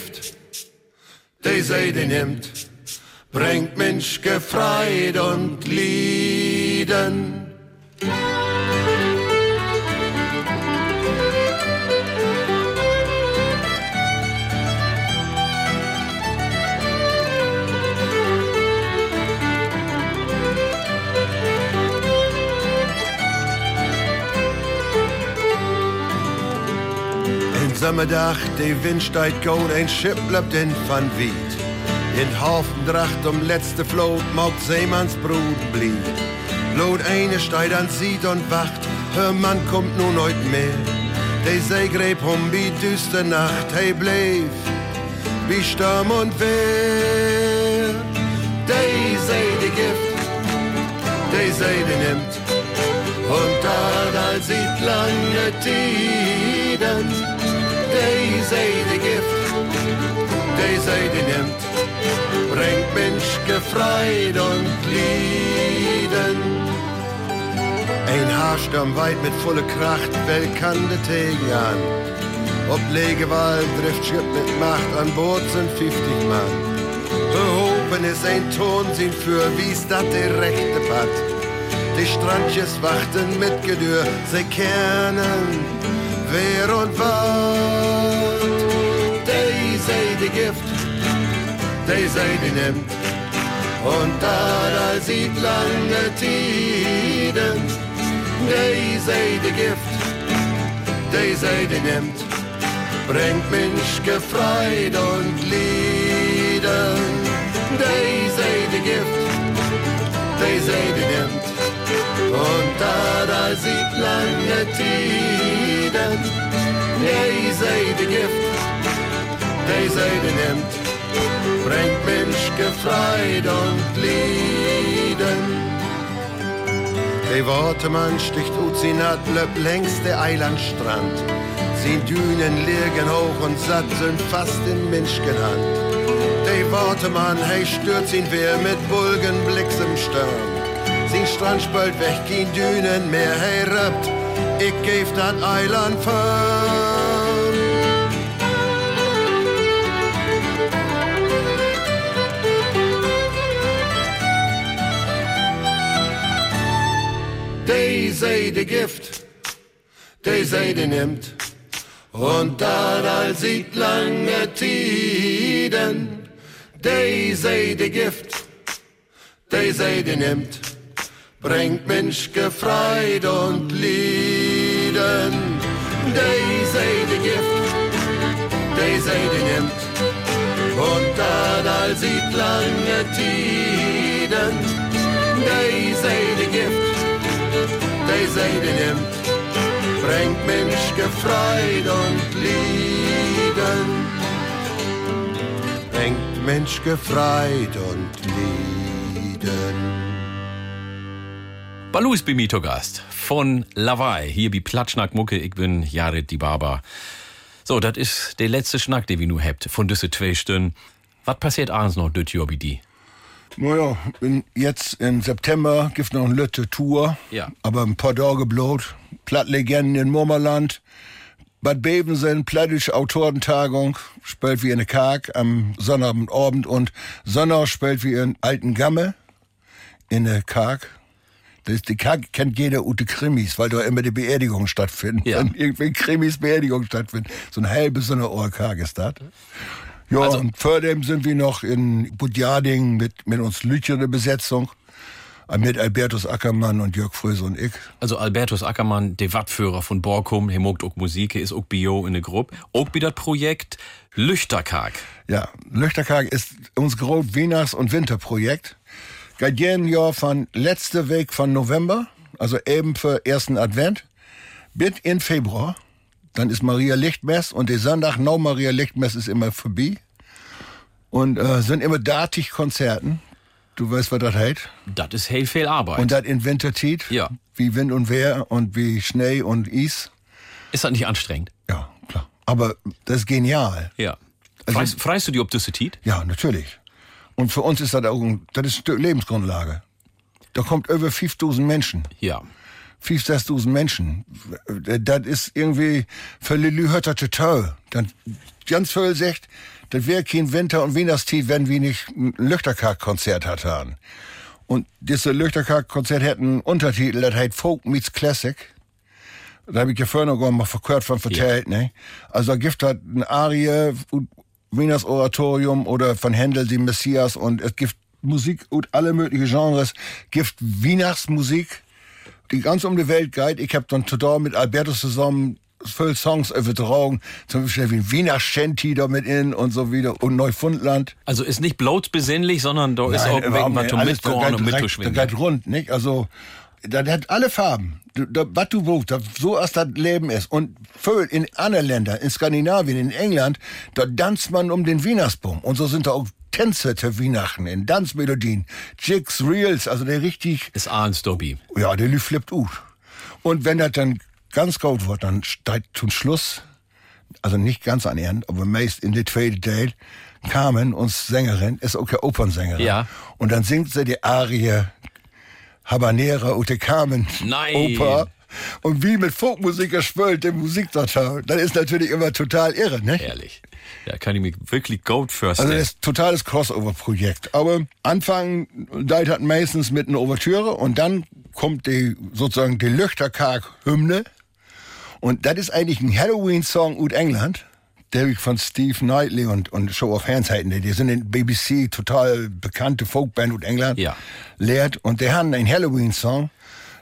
Sommerdag, de Wind steigt gold, ein Schiff bleibt in van Wied. In Hafendracht um letzte Floot maugt Seemanns Brut blieb. Lot eine steigt an sieht und wacht, hör Mann kommt nun heut mehr. De See gräb um wie düster Nacht, hey bleef, wie Sturm und Wehr. De See de Gift, de See de nimmt, und da all sieht lange Tiden, de sei de Gift, de sei de nimmt, bringt Mensch gefreit und Lieden. Ein Haarsturm weit mit volle Kracht, wel kann de Tegen an. Ob Legewald trifft Schiff mit Macht, an Bord sind 50 Mann. Behoben ist ein Ton, sind für wie's dat de rechte Pat. Die Strandjes warten mit Gedür, sie kernen wer und wat. Die sei die Gift, die sei die nimmt. Und da, sieht lange Tiden, die sei die Gift, die sei die nimmt. Bringt Mensch gefreit und Lieden, die sei die Gift, die sei die nimmt. Und da, da sieht lange Tiden, die Gift, die sei die nimmt, bringt Mensch gefreit und Lieden. Die Wortemann sticht ut sin Adlöp längs der Eilandstrand. Sin Dünen liegen hoch und satt sind fast in Menschgenhand. Die Wortemann, hey stürzt ihn wer mit Bulgen im Sturm. Sin Strand spölt weg, kein Dünen mehr, hey rappt, ich geb dat Eiland fern. Die sei de Gift, die sei de nimmt, und da all sieht lange Tiden, die sei de Gift, die sei de nimmt, bringt Mensch gefreit und Lieden, die sei de Gift, die sei de nimmt, und da all sieht lange Tiden, die sei de Gift, die nimmt, bringt Mensch gefreit und Lieden, bringt Mensch gefreit und Lieden. Balu ist bei mir zu Gast von Lawaai, hier bei Platschnack Mucke, ich bin Jared die Barber. So, das ist der letzte Schnack, den wir nu habt, von diese zwei Stunden. Was passiert abends noch, das Jahr bei die? Naja, bin jetzt im September gibt noch eine Lütte Tour. Ja. Aber ein paar Tage blot. Plattlegenden in Murmerland. Bad Bevensen, Plattische Autorentagung, spielt wie in der Karg am Sonnabendabend und Sonntag spielt wie in Alten Gamme in der Karg. Das kennt jeder Ute Krimis, weil da immer die Beerdigung stattfinden. Ja. Wenn irgendwie Krimis Beerdigung stattfinden. So ein halbes so eine ist das. Ja, Also- und vor dem sind wir noch in Budjading mit, mit uns Lütje eine Besetzung. Mit Albertus Ackermann und Jörg Fröse und ich. Also Albertus Ackermann, der Wattführer von Borkum, der mogt auch Musik, er ist auch Bio in der Gruppe. Auch das Projekt Lüchterkarg. Ja, Löchterkarg ist uns grob Weihnachts- und Winterprojekt. Jahr von letzte Weg von November, also eben für ersten Advent, bis in Februar. Dann ist Maria Lichtmess und der Sonntag no Maria Lichtmess ist immer vorbei. Und äh, sind immer datig Konzerten. Du weißt, was das heißt. Das ist heel viel Arbeit. Und das in Wintertiet. Ja. Wie Wind und Wehr und wie Schnee und Eis. ist das nicht anstrengend? Ja, klar. Aber das ist genial. Ja. Also- freist, freist du dich ob diese Tiet? Ja, natürlich. Und für uns ist das auch das ist ein Stück Lebensgrundlage. Da kommt über 5000 Menschen. Ja. 5.000, 6.000 Menschen. Das ist irgendwie für Lilü Hötter total. Dann ganz viel sagt, das wäre kein Winter- und Weihnachtstief, wenn wir nicht ein Löchterkarg-Konzert hatten. Und dieses Löchterkarg-Konzert hat einen Untertitel, das heißt Folk Meets Classic. Da habe ich ja vorhin noch mal verkehrt von vertellt, ne? Also da gibt halt eine Arie, Wieners Oratorium oder von Händel, die Messias und es gibt Musik und alle möglichen Genres, gibt Weihnachtsmusik, die ganz um die Welt geht. Ich hab dann total mit Alberto zusammen viele Songs übertragen, zum Beispiel wie Wiener Shanty da mit in und so wieder und Neufundland. Also ist nicht bloß besinnlich, sondern da ist auch nicht. zum geht und mitzuschwingen. Da geht rund, nicht? Also, das hat alle Farben. Was du brauchst, da- so als das Leben ist. Und viel in anderen Ländern, in Skandinavien, in England, da tanzt man um den Wienersbaum. Und so sind da auch Tänze zu Weihnachten, in Tanzmelodien, Jigs, Reels, also der richtig, Ist Arns Dobby. ja, der flippt ut. Und wenn das dann ganz gut wird, dann steigt zum Schluss, also nicht ganz an Ende, aber meist in der zweiten Teil, Carmen, uns Sängerin, ist auch keine Opernsängerin. Ja. Und dann singt sie die Arie Habanera die Carmen Nein. Oper. Und wie mit Folkmusiker spült der Musikdateil. Das ist natürlich immer total irre, ne? Ehrlich. Da kann ich mich wirklich gut vorstellen. Also das ist ein totales Crossover-Projekt. Aber Anfang deit hat meistens mit einer Ouvertüre und dann kommt die sozusagen die Löchterkarg-Hymne. Und das ist eigentlich ein Halloween-Song aus England. Der ich von Steve Knightley und, und Show of Hands halten. Die sind in BBC total bekannte Folkband aus England. Ja. Lehrt. Und die haben einen Halloween-Song.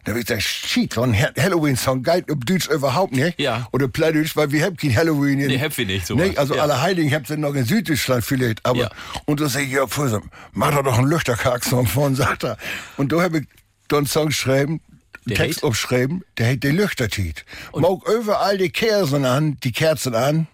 Da hab ich gesagt, shit, so ein Ha- Halloween-Song geht auf Deutsch überhaupt nicht. Ja. Oder Plattdeutsch, weil wir haben kein Halloween in, Nee, habt ihr nicht, so Nee, also Ja. alle Heiligen habt ihr noch in Süddeutschland vielleicht, aber, Ja. und da sag ich, ja, Fuß, mach doch doch einen Lüchterkarg-Song von, sagt er. Und da hab ich dann einen Song geschrieben, Der Text aufschreiben, der hat die Lüchtertiet. Mag überall die Kerzen an, die Kerzen an,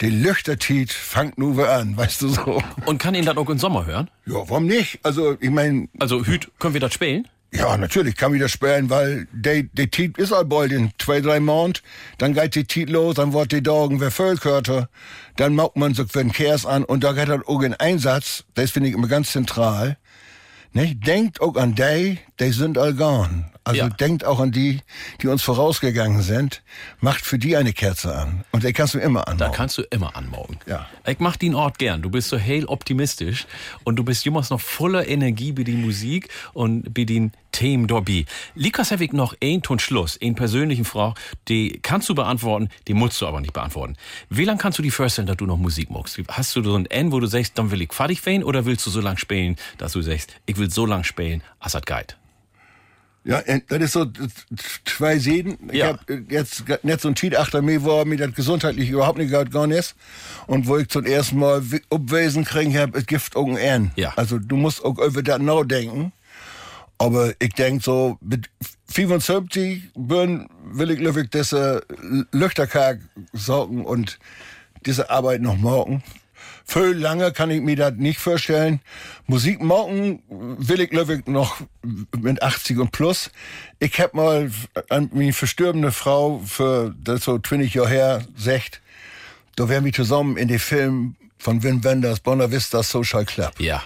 die Lüchtertiet fangt nur an, weißt du so. Und kann ihn dann auch im Sommer hören? Ja, warum nicht? Also, ich mein, Also, Hüt, können wir das spielen? ja, natürlich kann ich das spielen, weil der der Tiet ist all bald in zwei, drei Monaten. Dann geht die Tiet los, dann wird die Dagen wer Völkörter. Dann macht man so einen Kers an und da geht dann auch ein Einsatz, das finde ich immer ganz zentral. Nicht? Denkt auch an die, die sind all gone. Also Ja. denkt auch an die, die uns vorausgegangen sind. Macht für die eine Kerze an. Und die kannst du immer Da anmachen. kannst du immer anmorgen. Ja. Ich mach den Ort gern. Du bist so hell optimistisch und du bist jemals noch voller Energie bei die Musik und bei den Themen dabei. Likas habe ich noch ein Ton Schluss, einen persönlichen Frage, die kannst du beantworten, die musst du aber nicht beantworten. Wie lange kannst du dir vorstellen, dass du noch Musik magst? Hast du so ein N, wo du sagst, dann will ich fertig werden oder willst du so lang spielen, dass du sagst, ich will so lang spielen, als das geht? Ja, äh, das ist so äh, zwei Seeden. Ich Ja. hab äh, jetzt nicht so ein Tietachter mehr, wo mir das gesundheitlich überhaupt nicht gegangen ist. Und wo ich zum ersten Mal Obwesen kriegen hab, es gibt auch ein N. Ja. Also du musst auch über das nachdenken. Aber ich denk so, mit 75 bin, will ich wirklich diese Löchterkarg sorgen und diese Arbeit noch morgen. Viel lange kann ich mir das nicht vorstellen. Musik morgen will ich wirklich noch mit 80 und plus. Ich hab mal an meine verstorbene Frau für das so 20 Jahre her gesagt, da wären wir zusammen in den Film von Wim Wenders, Bonner Vista Social Club. Ja.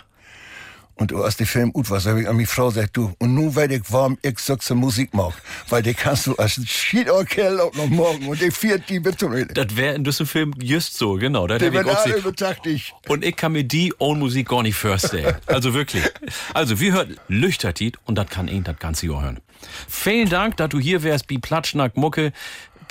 Und du hast den Film gut was, hab ich an meine Frau gesagt, du, und nun weil ich warm ich so Musik mag, weil die kannst du als Schiedorkel auch noch morgen und die viert die mit. Das wäre in diesem Film just so, genau. Das Die ich auch gesehen. beteiligt. Und ich kann mir die ohne Musik gar nicht vorstellen. Also wirklich. Also wir hören Lüchtertiet und das kann ihn das ganze Jahr hören. Vielen Dank, dass du hier wärst, wie Platschnack Mucke.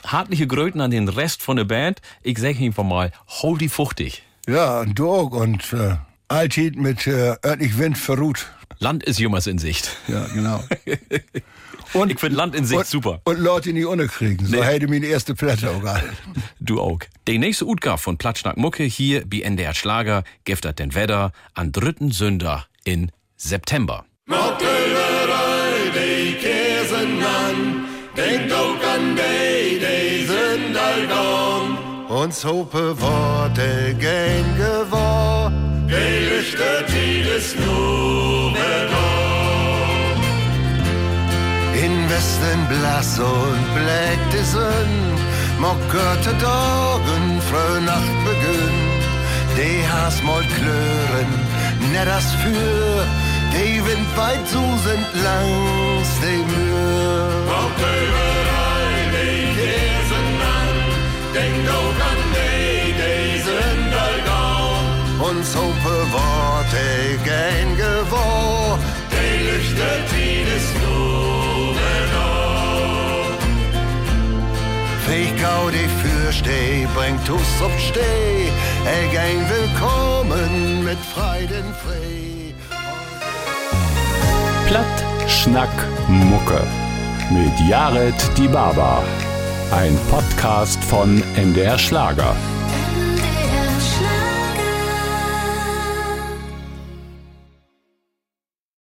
Hartliche Gröten an den Rest von der Band. Ich sag einfach mal, hol die fuchtig. Ja, und du auch. Und äh, Altid mit äh, örtlich Wind verruht. Land ist jemals in Sicht. Ja, genau. Und, Ich find Land in Sicht und, super. Und Leute nicht kriegen. So Nee. hätte mir die erste Platte auch gehalten. Du auch. Die nächste Utgabe von Platschnack Mucke hier bei NDR Schlager giftert den Wetter an dritten Sünder in September. Mottelerei, die Käsen an, denkt auch an die, die all gone. Uns hope Worte gäng gewor, In Westen blass und bläck die Sonn, mockerte Dagen, frö Nacht begünn. Die has mal klören, net das für, die Wind weit susend langs de Mühr. Kommt überall die Käsen an, denk doch Und so bewahrt ich ein Gewohr, Die ist nur genau. Wie gau die Fürsteh, bringt us auf Steh, ich ein Willkommen mit Freuden frei. Platt, Schnack, Mucke. Mit Jared Die Baba. Ein Podcast von MDR Schlager.